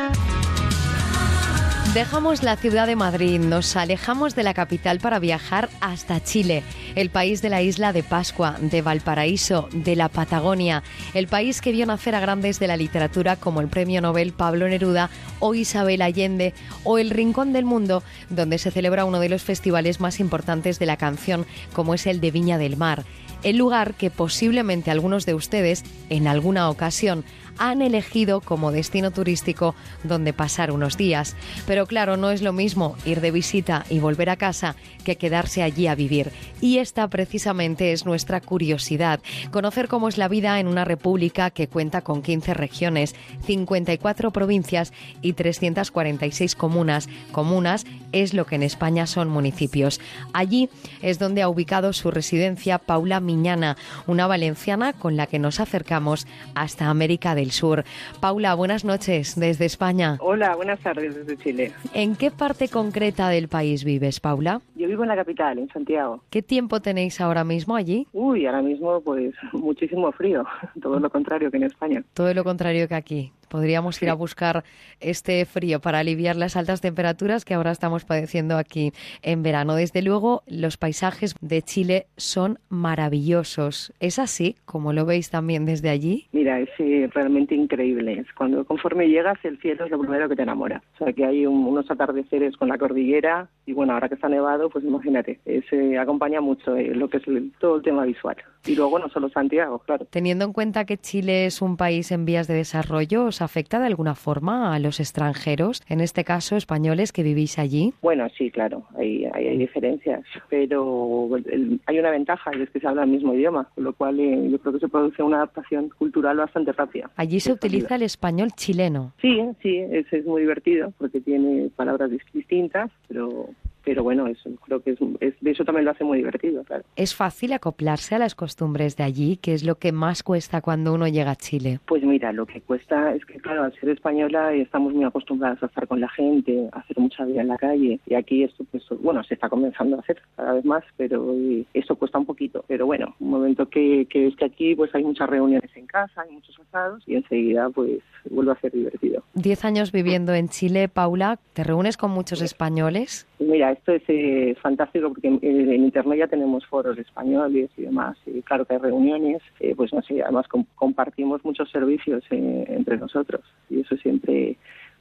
Dejamos la ciudad de Madrid, nos alejamos de la capital para viajar hasta Chile, el país de la isla de Pascua, de Valparaíso, de la Patagonia, el país que vio nacer a grandes de la literatura como el premio Nobel Pablo Neruda o Isabel Allende, o el Rincón del Mundo, donde se celebra uno de los festivales más importantes de la canción, como es el de Viña del Mar. El lugar que posiblemente algunos de ustedes, en alguna ocasión, han elegido como destino turístico donde pasar unos días. Pero claro, no es lo mismo ir de visita y volver a casa que quedarse allí a vivir. Y esta precisamente es nuestra curiosidad, conocer cómo es la vida en una república que cuenta con 15 regiones, 54 provincias y 346 comunas. Comunas es lo que en España son municipios. Allí es donde ha ubicado su residencia Paula Miñana, una valenciana con la que nos acercamos hasta América del Sur. Paula, buenas noches desde España. Hola, buenas tardes desde Chile. ¿En qué parte concreta del país vives, Paula? Yo vivo en la capital, en Santiago. ¿Qué tiempo tenéis ahora mismo allí? Uy, ahora mismo pues muchísimo frío, *laughs* todo lo contrario que en España. Todo lo contrario que aquí. Podríamos ir a buscar este frío para aliviar las altas temperaturas que ahora estamos padeciendo aquí en verano. Desde luego, los paisajes de Chile son maravillosos. ¿Es así, como lo veis también desde allí? Mira, es eh, realmente increíble. Cuando conforme llegas el cielo es lo primero que te enamora. O sea, que hay un- unos atardeceres con la cordillera y bueno, ahora que está nevado, pues imagínate, se acompaña mucho eh, lo que es el- todo el tema visual. Y luego no solo Santiago, claro. Teniendo en cuenta que Chile es un país en vías de desarrollo, ¿os afecta de alguna forma a los extranjeros, en este caso españoles que vivís allí? Bueno, sí, claro, hay, hay, hay diferencias, pero el- hay una ventaja y es que se habla el mismo idioma, con lo cual eh, yo creo que se produce una adaptación cultural bastante rápida. Allí se utiliza el español chileno. Sí, sí, es, es muy divertido porque tiene palabras dis- distintas, pero pero bueno, eso creo que es, es, eso también lo hace muy divertido, claro. ¿Es fácil acoplarse a las costumbres de allí? ¿Qué es lo que más cuesta cuando uno llega a Chile? Pues mira, lo que cuesta es que, claro, al ser española estamos muy acostumbrados a estar con la gente, a hacer mucha vida en la calle, y aquí esto, pues, bueno, se está comenzando a hacer cada vez más, pero eso cuesta un poquito. Pero bueno, un momento que, que es que aquí pues hay muchas reuniones en casa, hay muchos asados, y enseguida pues vuelve a ser divertido. Diez años viviendo en Chile, Paula, ¿te reúnes con muchos españoles? Mira, esto es eh, fantástico porque en, en, Internet ya tenemos foros españoles y demás. Y claro que hay reuniones, eh, pues no sé, además com compartimos muchos servicios eh, entre nosotros y eso siempre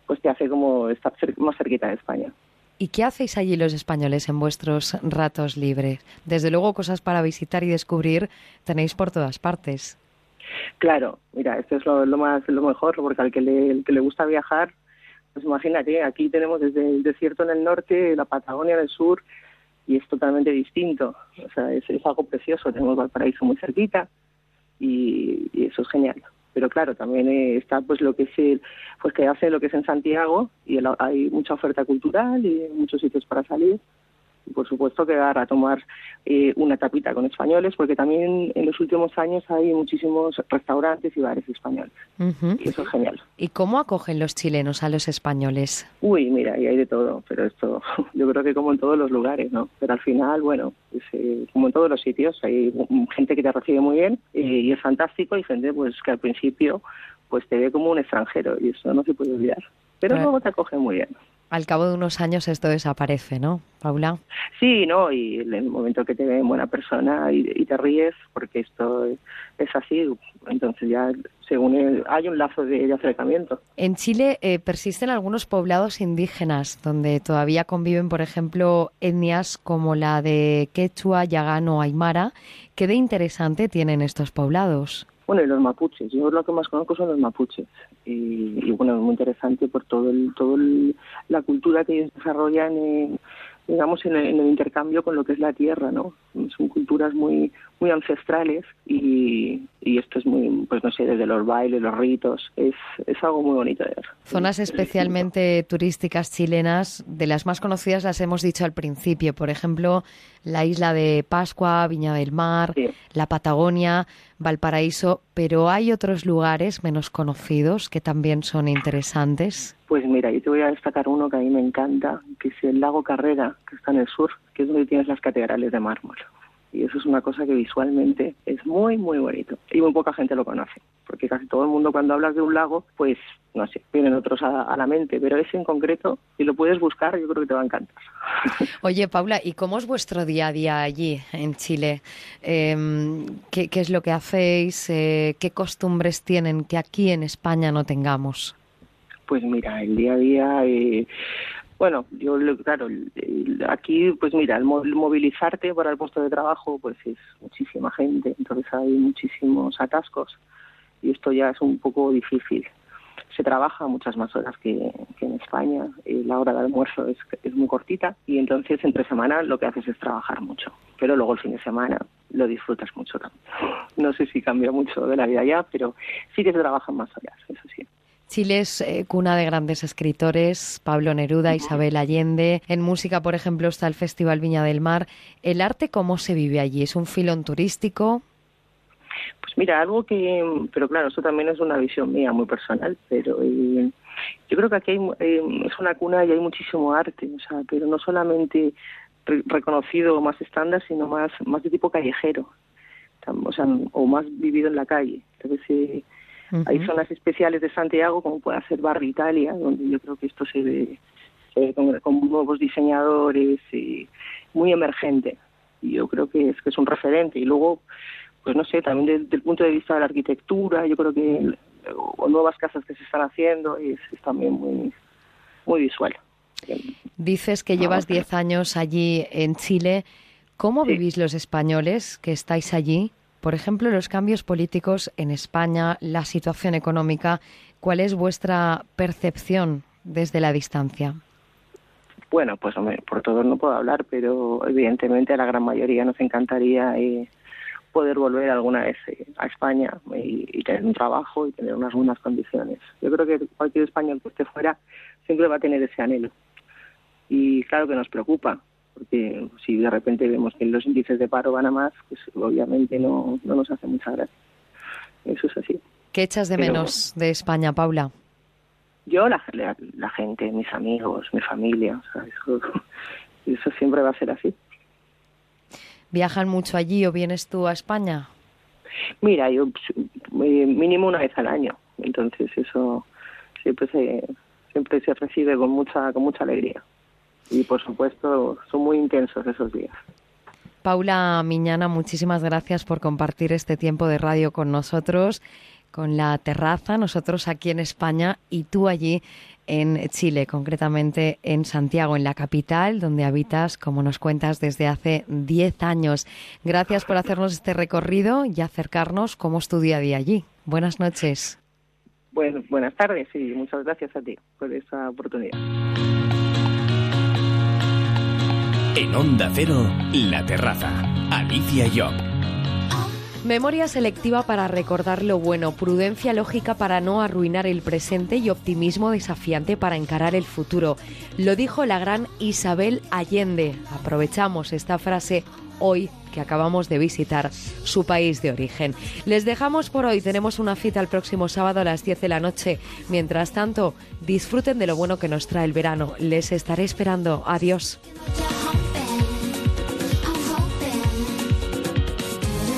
pues te hace como estar cer más cerquita de España. ¿Y qué hacéis allí los españoles en vuestros ratos libres? Desde luego cosas para visitar y descubrir tenéis por todas partes. Claro, mira, esto es lo, lo más lo mejor porque al que le, el que le gusta viajar pues imagínate, aquí tenemos desde el desierto en el norte, la Patagonia en el sur, y es totalmente distinto. O sea, es, algo precioso. Tenemos Valparaíso muy cerquita y, eso es genial. Pero claro, también eh, está pues lo que es el, pues que hace lo que es en Santiago y el, hay mucha oferta cultural y muchos sitios para salir por supuesto quedar a tomar eh, una tapita con españoles, porque también en los últimos años hay muchísimos restaurantes y bares españoles. Uh -huh. Y eso es genial. ¿Y cómo acogen los chilenos a los españoles? Uy, mira, y hay de todo, pero esto *laughs* yo creo que como en todos los lugares, ¿no? Pero al final, bueno, eh, como en todos los sitios, hay gente que te recibe muy bien eh, y es fantástico y gente pues que al principio pues te ve como un extranjero y eso no se puede olvidar. Pero luego te acoge muy bien al cabo de unos años esto desaparece, ¿no, Paula? Sí, no, y en el momento que te ven buena persona y, y te ríes, porque esto es así, entonces ya según el, hay un lazo de, de, acercamiento. En Chile eh, persisten algunos poblados indígenas donde todavía conviven, por ejemplo, etnias como la de Quechua, Yagano, Aymara. ¿Qué de interesante tienen estos poblados? Bueno, y los mapuches. Yo lo que más conozco son los mapuches. Y, y bueno, es muy interesante por todo el, todo el, la cultura que ellos desarrollan en, digamos, en el, en el, intercambio con lo que es la tierra, ¿no? Son culturas muy muy ancestrales y, y, esto es muy, pues no sé, desde los bailes, los ritos, es, es algo muy bonito de ver. Zonas especialmente turísticas chilenas, de las más conocidas las hemos dicho al principio, por ejemplo, la isla de Pascua, Viña del Mar, sí. la Patagonia, Valparaíso, pero hay otros lugares menos conocidos que también son interesantes. Pues mira, yo te voy a destacar uno que a mí me encanta, que es el lago Carrera, que está en el sur, que es donde tienes las catedrales de mármol y eso es una cosa que visualmente es muy muy bonito. Y muy poca gente lo conoce porque casi todo el mundo cuando hablas de un lago pues no sé vienen otros a, a, la mente pero ese en concreto si lo puedes buscar yo creo que te va a encantar. *laughs* Oye Paula y cómo es vuestro día a día allí en Chile eh, ¿qué, ¿qué, es lo que hacéis eh, qué costumbres tienen que aquí en España no tengamos pues mira el día a día eh, bueno, yo claro, aquí pues mira, el movilizarte para el puesto de trabajo pues es muchísima gente, entonces hay muchísimos atascos y esto ya es un poco difícil. Se trabaja muchas más horas que, en España, la hora de almuerzo es, es muy cortita y entonces entre semana lo que haces es trabajar mucho, pero luego el fin de semana lo disfrutas mucho también. No sé si cambia mucho de la vida ya, pero sí que se trabajan más horas, eso sí. Chile es eh, cuna de grandes escritores, Pablo Neruda, Isabel Allende. En música, por ejemplo, está el Festival Viña del Mar. ¿El arte cómo se vive allí? ¿Es un filón turístico? Pues mira, algo que, pero claro, eso también es una visión mía muy personal, pero eh, yo creo que aquí hay, eh, es una cuna y hay muchísimo arte, o sea, pero no solamente re reconocido más estándar, sino más, más de tipo callejero, o sea, o más vivido en la calle. Entonces, eh, Uh -huh. Hay zonas especiales de Santiago, como puede ser Barrio Italia, donde yo creo que esto se ve, con, con, nuevos diseñadores, y muy emergente. Y yo creo que es, que es un referente. Y luego, pues no sé, también desde el punto de vista de la arquitectura, yo creo que o nuevas casas que se están haciendo es, es también muy, muy visual. Dices que llevas 10 años allí en Chile. ¿Cómo sí. vivís los españoles que estáis allí? Por ejemplo, los cambios políticos en España, la situación económica. ¿Cuál es vuestra percepción desde la distancia? Bueno, pues hombre, por todos no puedo hablar, pero evidentemente a la gran mayoría nos encantaría eh, poder volver alguna vez eh, a España y, y, tener un trabajo y tener unas buenas condiciones. Yo creo que cualquier español que esté fuera siempre va a tener ese anhelo. Y claro que nos preocupa, porque si de repente vemos que los índices de paro van a más, pues obviamente no, no nos hace mucha gracia. Eso es así. ¿Qué echas de Pero- menos de España, Paula? Yo, la, la, la gente, mis amigos, mi familia, o sea, eso, *laughs* eso siempre va a ser así. ¿Viajan mucho allí o vienes tú a España? Mira, yo eh, mínimo una vez al año, entonces eso siempre se siempre se recibe con mucha con mucha alegría y por supuesto son muy intensos esos días. Paula Miñana, muchísimas gracias por compartir este tiempo de radio con nosotros, con la terraza, nosotros aquí en España y tú allí en Chile, concretamente en Santiago, en la capital, donde habitas, como nos cuentas, desde hace 10 años. Gracias por hacernos este recorrido y acercarnos cómo es tu día a día allí. Buenas noches. Bueno, buenas tardes y muchas gracias a ti por esa oportunidad. En Onda Cero, La Terraza. Alicia Job. Memoria selectiva para recordar lo bueno, prudencia lógica para no arruinar el presente y optimismo desafiante para encarar el futuro. Lo dijo la gran Isabel Allende. Aprovechamos esta frase hoy que acabamos de visitar su país de origen. Les dejamos por hoy, tenemos una cita el próximo sábado a las 10 de la noche. Mientras tanto, disfruten de lo bueno que nos trae el verano. Les estaré esperando. Adiós.